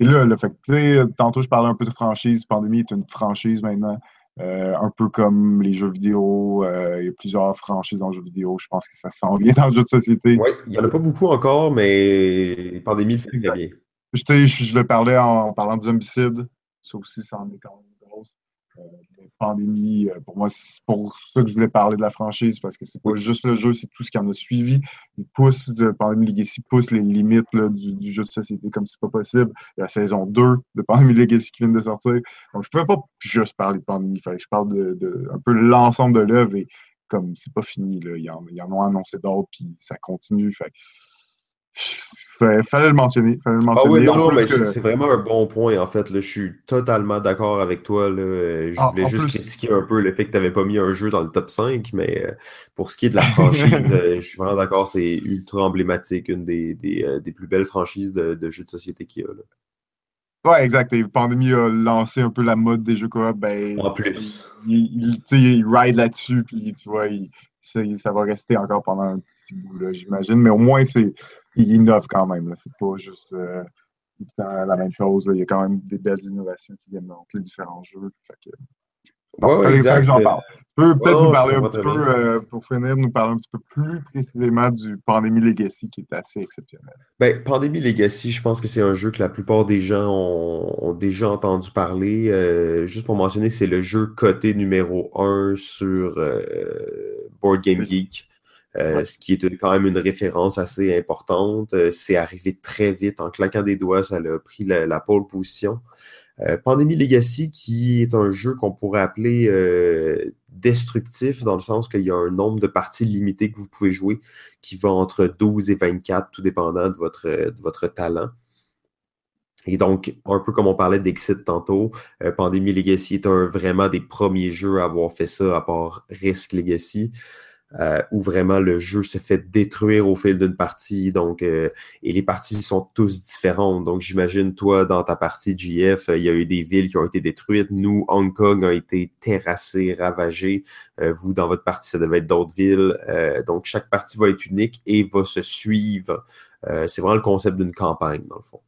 Speaker 2: là, le fait que, tantôt je parlais un peu de franchise, Pandémie est une franchise maintenant, euh, un peu comme les jeux vidéo, euh, il y a plusieurs franchises en jeux vidéo, je pense que ça s'en vient dans le jeu de société.
Speaker 1: Oui, il n'y en a pas beaucoup encore, mais Pandémie le fait bien.
Speaker 2: Je, je, le parlais en, parlant de Zombicide, ça aussi, ça en est quand même pandémie. Euh, pour moi, c'est pour ça que je voulais parler de la franchise, parce que c'est pas juste le jeu, c'est tout ce qui en a suivi. Il pousse, de Pandémie Legacy pousse les limites du, jeu de société comme c'est pas possible. Il y a la saison 2 de Pandémie Legacy qui vient de sortir. Donc, je pouvais pas juste parler de Pandémie. Il je parle de, un peu l'ensemble de l'œuvre et comme c'est pas fini, là, ils, en, en ont annoncé d'autres, puis ça continue. Fait Fallait le mentionner. Fallait le mentionner.
Speaker 1: Ah oui, non, non, mais c'est vraiment un bon point, en fait. Là. Je suis totalement d'accord avec toi. Là. Je ah, voulais juste critiquer un peu le fait que tu n'avais pas mis un jeu dans le top 5, mais euh, pour ce qui est de la franchise, euh, je suis vraiment d'accord. C'est ultra emblématique, une des, des, euh, des plus belles franchises de, de, jeux de société qu'il y a. Là.
Speaker 2: Ouais, exact. Et Pandémie a lancé un peu la mode des jeux coop. Ben,
Speaker 1: en plus.
Speaker 2: Il, il, il ride là-dessus, puis tu vois, ça, ça, va rester encore pendant un petit bout, j'imagine. Mais au moins, c'est il innove quand même. C'est pas juste euh, la même chose. Il y a quand même des belles innovations qui viennent dans les différents jeux. Fait
Speaker 1: que, exact.
Speaker 2: j'en parle. Tu peux peut-être nous parler un petit peu, euh, pour finir, nous parler un petit peu plus précisément du Pandémie Legacy qui est assez exceptionnel.
Speaker 1: Ben, Pandémie Legacy, je pense que c'est un jeu que la plupart des gens ont, déjà entendu parler. Euh, juste pour mentionner, c'est le jeu coté numéro 1 sur Board Game Geek. Ce qui est quand même une référence assez importante. c'est arrivé très vite, en claquant des doigts, ça a pris la, la pole position. Pandémie Legacy, qui est un jeu qu'on pourrait appeler destructif, dans le sens qu'il y a un nombre de parties limitées que vous pouvez jouer qui va entre 12 et 24, tout dépendant de votre, de votre talent. Et donc, un peu comme on parlait d'Exit tantôt, euh, Pandémie Legacy est un, vraiment des premiers jeux à avoir fait ça, à part Risk Legacy, euh, où vraiment le jeu se fait détruire au fil d'une partie. Donc, euh, et les parties sont tous différentes. Donc, j'imagine, toi, dans ta partie GF, il y a eu des villes qui ont été détruites. Nous, Hong Kong a été terrassé, ravagé. vous, dans votre partie, ça devait être d'autres villes. donc, chaque partie va être unique et va se suivre. C'est vraiment le concept d'une campagne, dans le fond.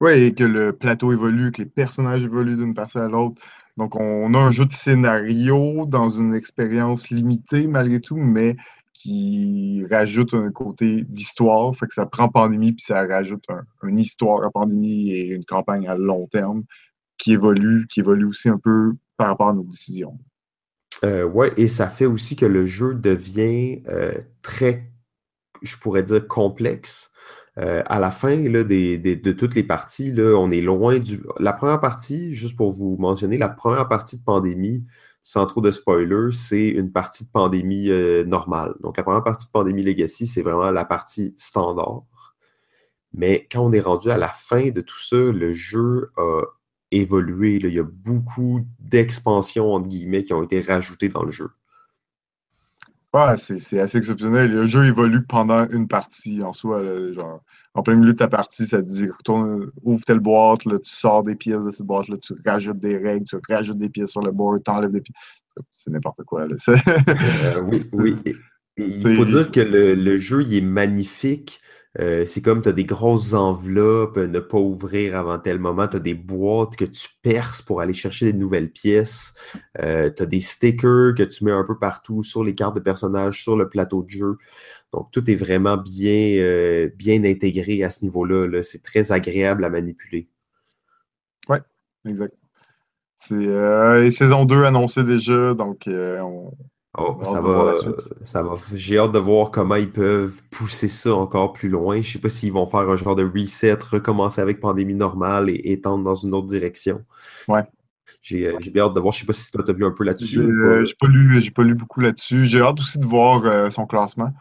Speaker 2: Oui, et que le plateau évolue, que les personnages évoluent d'une partie à l'autre. Donc, on a un jeu de scénario dans une expérience limitée malgré tout, mais qui rajoute un côté d'histoire. Fait que ça prend pandémie, puis ça rajoute une histoire à pandémie et une campagne à long terme qui évolue, qui évolue aussi un peu par rapport à nos décisions.
Speaker 1: Euh, oui, et ça fait aussi que le jeu devient euh, très, je pourrais dire, complexe euh, à la fin de toutes les parties, on est loin du. La première partie, juste pour vous mentionner, la première partie de pandémie, sans trop de spoilers, c'est une partie de pandémie euh, normale. Donc, la première partie de pandémie Legacy, c'est vraiment la partie standard. Mais quand on est rendu à la fin de tout ça, le jeu a évolué. Il y a beaucoup d'expansions, entre guillemets, qui ont été rajoutées dans le jeu.
Speaker 2: Ouais, c'est assez exceptionnel. Le jeu évolue pendant une partie en soi. genre, en plein milieu de ta partie, ça te dit retourne, ouvre telle boîte, là, tu sors des pièces de cette boîte-là, tu rajoutes des règles, tu rajoutes des pièces sur le board, tu enlèves des pièces. C'est n'importe quoi. Là.
Speaker 1: Euh, oui, oui. il faut dire que le, le jeu il est magnifique. Euh, c'est comme tu as des grosses enveloppes, ne pas ouvrir avant tel moment. Tu as des boîtes que tu perces pour aller chercher des nouvelles pièces. Euh, tu as des stickers que tu mets un peu partout sur les cartes de personnages, sur le plateau de jeu. Donc, tout est vraiment bien, euh, bien intégré à ce niveau-là. c'est très agréable à manipuler.
Speaker 2: Oui, exact. C'est saison 2 annoncée déjà, donc on,
Speaker 1: Oh, ça va, ça va. J'ai hâte de voir comment ils peuvent pousser ça encore plus loin. Je sais pas s'ils vont faire un genre de reset, recommencer avec pandémie normale et étendre dans une autre direction.
Speaker 2: Ouais.
Speaker 1: J'ai euh, bien hâte de voir. Je sais pas si toi, tu as vu un peu là-dessus. J'ai
Speaker 2: euh, pas, lu, pas lu beaucoup là-dessus. J'ai hâte aussi de voir euh, son classement.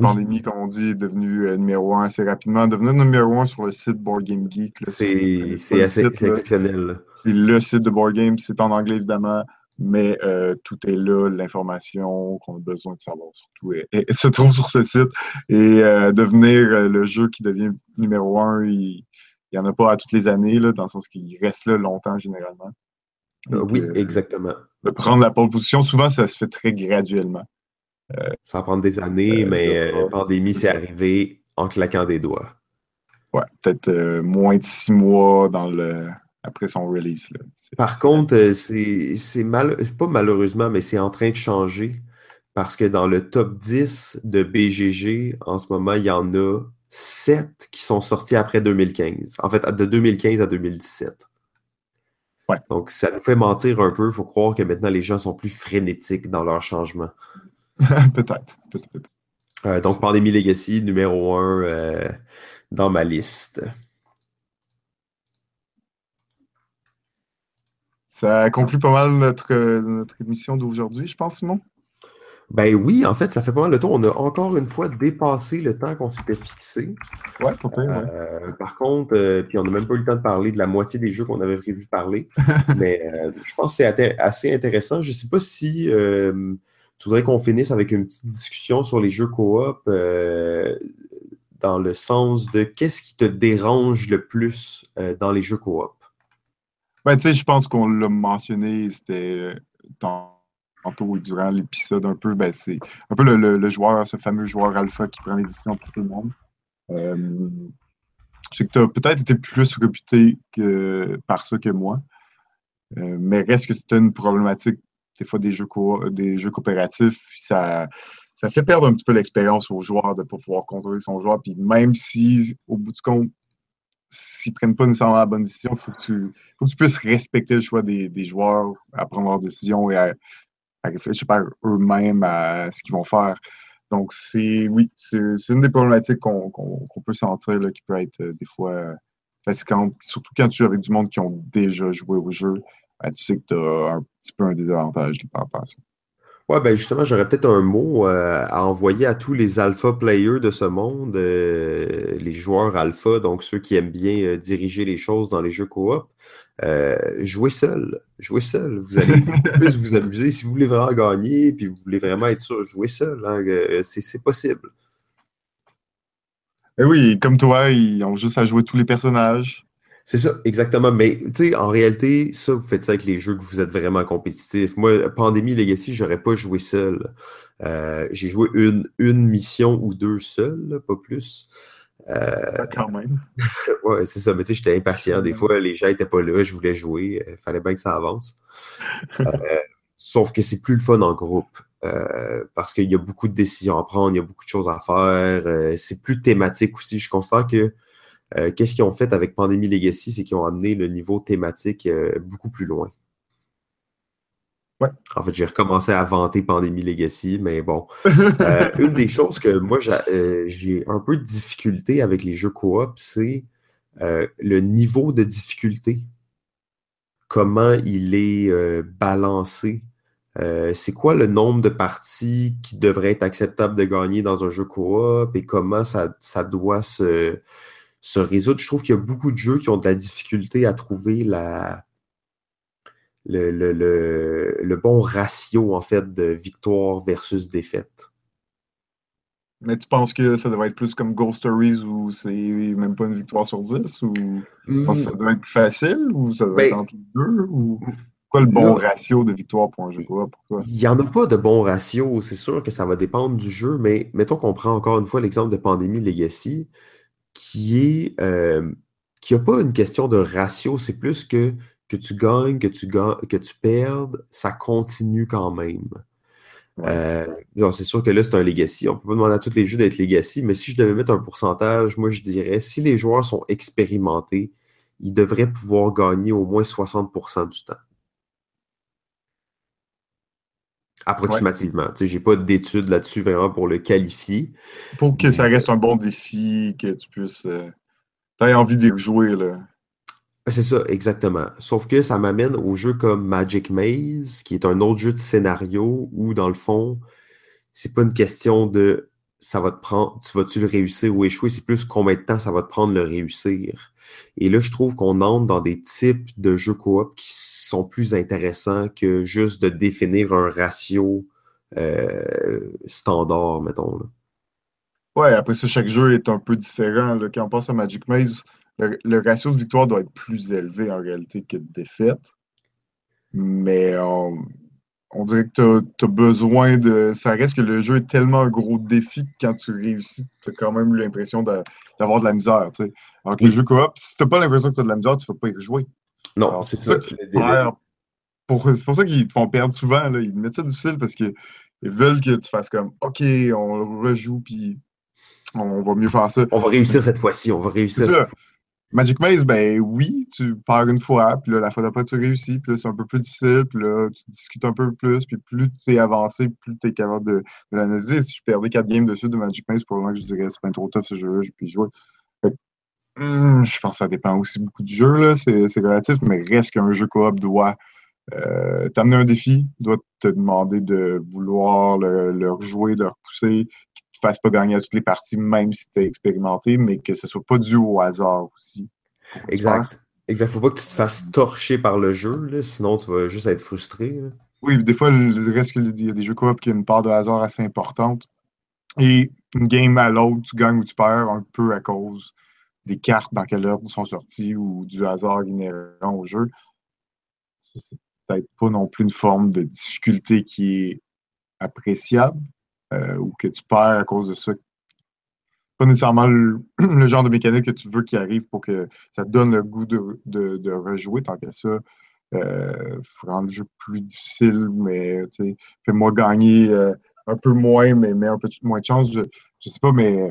Speaker 2: Pandémie, comme on dit, est devenu numéro un assez rapidement. Devenir numéro un sur le site Board Game Geek.
Speaker 1: C'est assez exceptionnel.
Speaker 2: C'est le site de Board Game. C'est en anglais, évidemment mais euh, tout est là, l'information qu'on a besoin de savoir surtout et, se trouve sur ce site. Et euh, devenir euh, le jeu qui devient numéro un, il n'y en a pas à toutes les années, là, dans le sens qu'il reste là longtemps généralement.
Speaker 1: oui, exactement.
Speaker 2: De prendre la pole position, souvent ça se fait très graduellement.
Speaker 1: ça va prendre des années, mais la pandémie, c'est arrivé en claquant des doigts.
Speaker 2: Ouais, peut-être moins de six mois dans le après son release.
Speaker 1: Par contre, euh, c'est mal, pas malheureusement, mais c'est en train de changer parce que dans le top 10 de BGG, en ce moment, il y en a 7 qui sont sortis après 2015. En fait, de 2015 à 2017.
Speaker 2: Ouais.
Speaker 1: Donc, ça nous fait mentir un peu. Il faut croire que maintenant, les gens sont plus frénétiques dans leur changement.
Speaker 2: peut-être. Peut
Speaker 1: euh, donc, Pandémie Legacy, numéro 1 euh, dans ma liste.
Speaker 2: Ça conclut pas mal notre, notre émission d'aujourd'hui, je pense, Simon?
Speaker 1: Ben oui, en fait, ça fait pas mal de temps. On a encore une fois dépassé le temps qu'on s'était fixé.
Speaker 2: Ouais, euh,
Speaker 1: Par contre, euh, puis on n'a même pas eu le temps de parler de la moitié des jeux qu'on avait prévu de parler. mais euh, je pense que c'est assez intéressant. Je ne sais pas si tu voudrais qu'on finisse avec une petite discussion sur les jeux coop dans le sens de qu'est-ce qui te dérange le plus dans les jeux coop?
Speaker 2: Ben, tu sais, je pense qu'on l'a mentionné, c'était tantôt et durant l'épisode un peu, ben, c'est un peu le, joueur, ce fameux joueur alpha qui prend les décisions pour tout le monde. Euh, sais que tu as peut-être été plus réputé par ça que moi, euh, mais reste que c'était une problématique des fois des jeux, des jeux coopératifs, ça, ça fait perdre un petit peu l'expérience aux joueurs de ne pas pouvoir contrôler son joueur. Puis même si, au bout du compte, s'ils prennent pas nécessairement la bonne décision, il faut, que tu puisses respecter le choix des, joueurs à prendre leurs décisions et à, réfléchir par eux-mêmes à ce qu'ils vont faire. Donc, c'est oui, c'est une des problématiques qu'on peut sentir là, qui peut être euh, des fois euh, fatigante, surtout quand tu es avec du monde qui ont déjà joué au jeu. Ben, tu sais que tu as un petit peu un désavantage par rapport à ça.
Speaker 1: Ouais, ben justement, j'aurais peut-être un mot euh, à envoyer à tous les alpha players de ce monde, les joueurs alpha, donc ceux qui aiment bien diriger les choses dans les jeux coop. jouez seul, jouez seul. Vous allez plus vous amuser si vous voulez vraiment gagner, puis vous voulez vraiment être sûr, jouez seul. Hein, c'est possible.
Speaker 2: Et eh oui, comme toi, ils ont juste à jouer tous les personnages.
Speaker 1: C'est ça, exactement. Mais tu sais, en réalité, ça, vous faites ça avec les jeux que vous êtes vraiment compétitifs. Moi, Pandémie Legacy, j'aurais pas joué seul. Euh, j'ai joué une, une mission ou deux seul, pas plus.
Speaker 2: Euh, Quand même.
Speaker 1: ouais, c'est ça. Mais tu sais, j'étais impatient. Des fois, les gens n'étaient pas là, je voulais jouer. Il fallait bien que ça avance. Euh, sauf que c'est plus le fun en groupe. Euh, parce qu'il y a beaucoup de décisions à prendre, il y a beaucoup de choses à faire. Euh, c'est plus thématique aussi. Je constate que euh, qu'est-ce qu'ils ont fait avec Pandémie Legacy, c'est qu'ils ont amené le niveau thématique beaucoup plus loin.
Speaker 2: Ouais.
Speaker 1: En fait, j'ai recommencé à vanter Pandémie Legacy, mais bon. une des choses que moi, j'ai un peu de difficulté avec les jeux coop, c'est le niveau de difficulté. Comment il est balancé euh, c'est quoi le nombre de parties qui devrait être acceptable de gagner dans un jeu coop et comment ça, doit se, résoudre. Je trouve qu'il y a beaucoup de jeux qui ont de la difficulté à trouver la, le, bon ratio en fait de victoire versus défaite.
Speaker 2: Mais tu penses que ça devrait être plus comme Ghost Stories où c'est même pas une victoire sur 10 ou que ça hmm. devrait être plus facile ou ça devrait ben, être entre les deux ou quoi le bon ratio de victoire pour un jeu pour toi?
Speaker 1: Il n'y en a pas de bon ratio. C'est sûr que ça va dépendre du jeu, mais mettons qu'on prend encore une fois l'exemple de Pandémie Legacy, qui est euh, qui n'a pas une question de ratio, c'est plus que que tu gagnes, que tu gagnes, que tu perdes, ça continue quand même. Euh, c'est sûr que là, c'est un legacy. On ne peut pas demander à tous les jeux d'être legacy, mais si je devais mettre un pourcentage, moi je dirais si les joueurs sont expérimentés, ils devraient pouvoir gagner au moins 60% du temps. Approximativement. Je n'ai pas d'études là-dessus vraiment pour le qualifier.
Speaker 2: Pour que ça reste un bon défi, que tu puisses. Euh, tu envie d'y jouer. Là.
Speaker 1: C'est ça, exactement. Sauf que ça m'amène au jeu comme Magic Maze, qui est un autre jeu de scénario où, dans le fond, c'est pas une question de ça va te prendre, tu vas-tu le réussir ou échouer, c'est plus combien de temps ça va te prendre le réussir. Et là, je trouve qu'on entre dans des types de jeux coop qui sont plus intéressants que juste de définir un ratio euh, standard, mettons. Là.
Speaker 2: Ouais, après ça, chaque jeu est un peu différent. Là. Quand on passe à Magic Maze, le, ratio de victoire doit être plus élevé en réalité que de défaite. Mais on, on dirait que tu as, besoin de. Ça reste que le jeu est tellement un gros défi que quand tu réussis, tu as quand même eu l'impression d'avoir de, la misère. sais. Alors que le jeu coop, si tu n'as pas l'impression que tu as de la misère, tu ne vas pas y rejouer.
Speaker 1: Non, c'est ça.
Speaker 2: C'est pour, ça qu'ils te font perdre souvent. Là. Ils mettent ça difficile parce qu'ils veulent que tu fasses comme OK, on rejoue, puis on va mieux faire ça.
Speaker 1: On va réussir cette fois-ci, on va réussir cette fois.
Speaker 2: Magic Maze, ben oui, tu pars une fois, puis là, la fois d'après, tu réussis, puis là, c'est un peu plus difficile, puis là, tu discutes un peu plus, puis plus tu es avancé, plus tu es capable de, l'analyser. Si je perdais 4 games dessus de Magic Maze, pour moi, je dirais c'est pas trop tough ce jeu-là, puis jouer. Hmm, je pense que ça dépend aussi beaucoup du jeu, là, c'est relatif, mais reste qu'un jeu coop doit euh, t'amener un défi, doit te demander de vouloir le, rejouer, de le repousser, fasses pas gagner à toutes les parties, même si tu es expérimenté, mais que ce soit pas dû au hasard aussi.
Speaker 1: Exact. Exact. Faut pas que tu te fasses torcher par le jeu, sinon tu vas juste être frustré.
Speaker 2: Oui, des fois, il reste qu'il y a des jeux coop qui ont une part de hasard assez importante. Et une game à l'autre, tu gagnes ou tu perds un peu à cause des cartes dans quelle ordre sont sorties ou du hasard inhérent au jeu. C'est peut-être pas non plus une forme de difficulté qui est appréciable, euh, ou que tu perds à cause de ça. Pas nécessairement le, genre de mécanique que tu veux qui arrive pour que ça te donne le goût de, rejouer, tant qu'à ça. Euh, rendre le jeu plus difficile, mais fais-moi gagner euh, un peu moins, mais, mais un peu moins de chance. Je, je sais pas, mais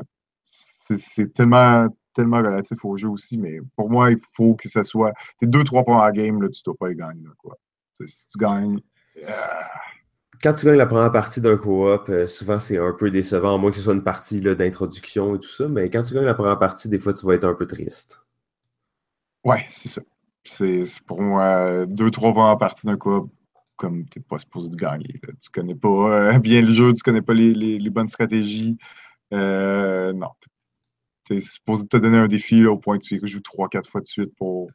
Speaker 2: c'est tellement, tellement relatif au jeu aussi. Mais pour moi, il faut que ça soit. Tes deux, trois points à game, là, tu dois pas les gagner. quoi. si tu gagnes.
Speaker 1: Quand tu gagnes la première partie d'un co-op, euh, souvent c'est un peu décevant, à moins que ce soit une partie d'introduction et tout ça, mais quand tu gagnes la première partie, des fois tu vas être un peu triste.
Speaker 2: Ouais, c'est ça. C'est pour moi deux, trois premières parties d'un coop, comme tu n'es pas supposé de gagner. Tu Tu connais pas euh, bien le jeu, tu connais pas les, bonnes stratégies. Euh, non. Tu es supposé te donner un défi au point que tu joues trois, quatre fois de suite pour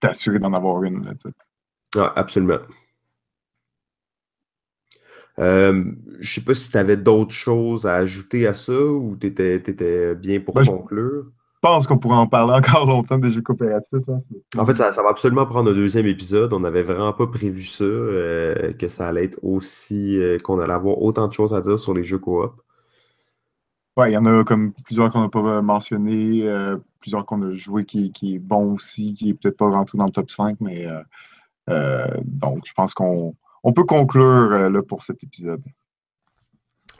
Speaker 2: t'assurer d'en avoir une.
Speaker 1: Là, absolument. Euh, je sais pas si tu avais d'autres choses à ajouter à ça ou tu étais, bien pour ben, conclure.
Speaker 2: Je pense qu'on pourrait en parler encore longtemps des jeux coopératifs. Hein,
Speaker 1: en fait, ça, va absolument prendre un deuxième épisode. On n'avait vraiment pas prévu ça, euh, que ça allait être aussi. Euh, qu'on allait avoir autant de choses à dire sur les jeux coop.
Speaker 2: Ouais, il y en a comme plusieurs qu'on n'a pas mentionné, euh, plusieurs qu'on a joué qui, qui, est bon aussi, qui est peut-être pas rentré dans le top 5, mais donc je pense qu'on on peut conclure euh, là, pour cet épisode.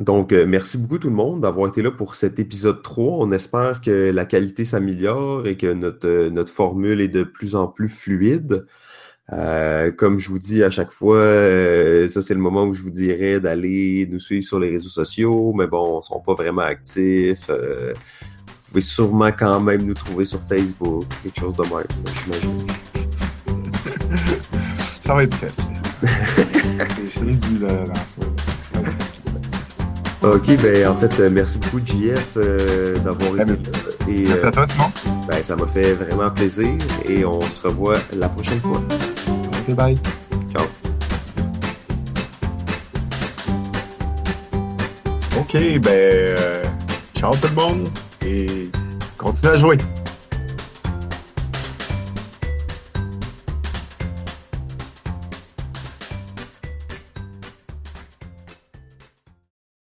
Speaker 1: Donc, euh, merci beaucoup tout le monde d'avoir été là pour cet épisode 3. On espère que la qualité s'améliore et que notre, euh, notre formule est de plus en plus fluide. comme je vous dis à chaque fois, ça c'est le moment où je vous dirais d'aller nous suivre sur les réseaux sociaux, mais bon, on ne sont pas vraiment actifs. vous pouvez sûrement quand même nous trouver sur Facebook, quelque chose de même, j'imagine.
Speaker 2: ça va être fait.
Speaker 1: Ok, ben en fait, euh, merci beaucoup JF euh, d'avoir été là.
Speaker 2: Et, merci à toi Simon.
Speaker 1: Ben, ça m'a fait vraiment plaisir et on se revoit la prochaine fois.
Speaker 2: Ok, bye.
Speaker 1: Ciao.
Speaker 2: Ok, ben ciao tout le monde et continuez à jouer.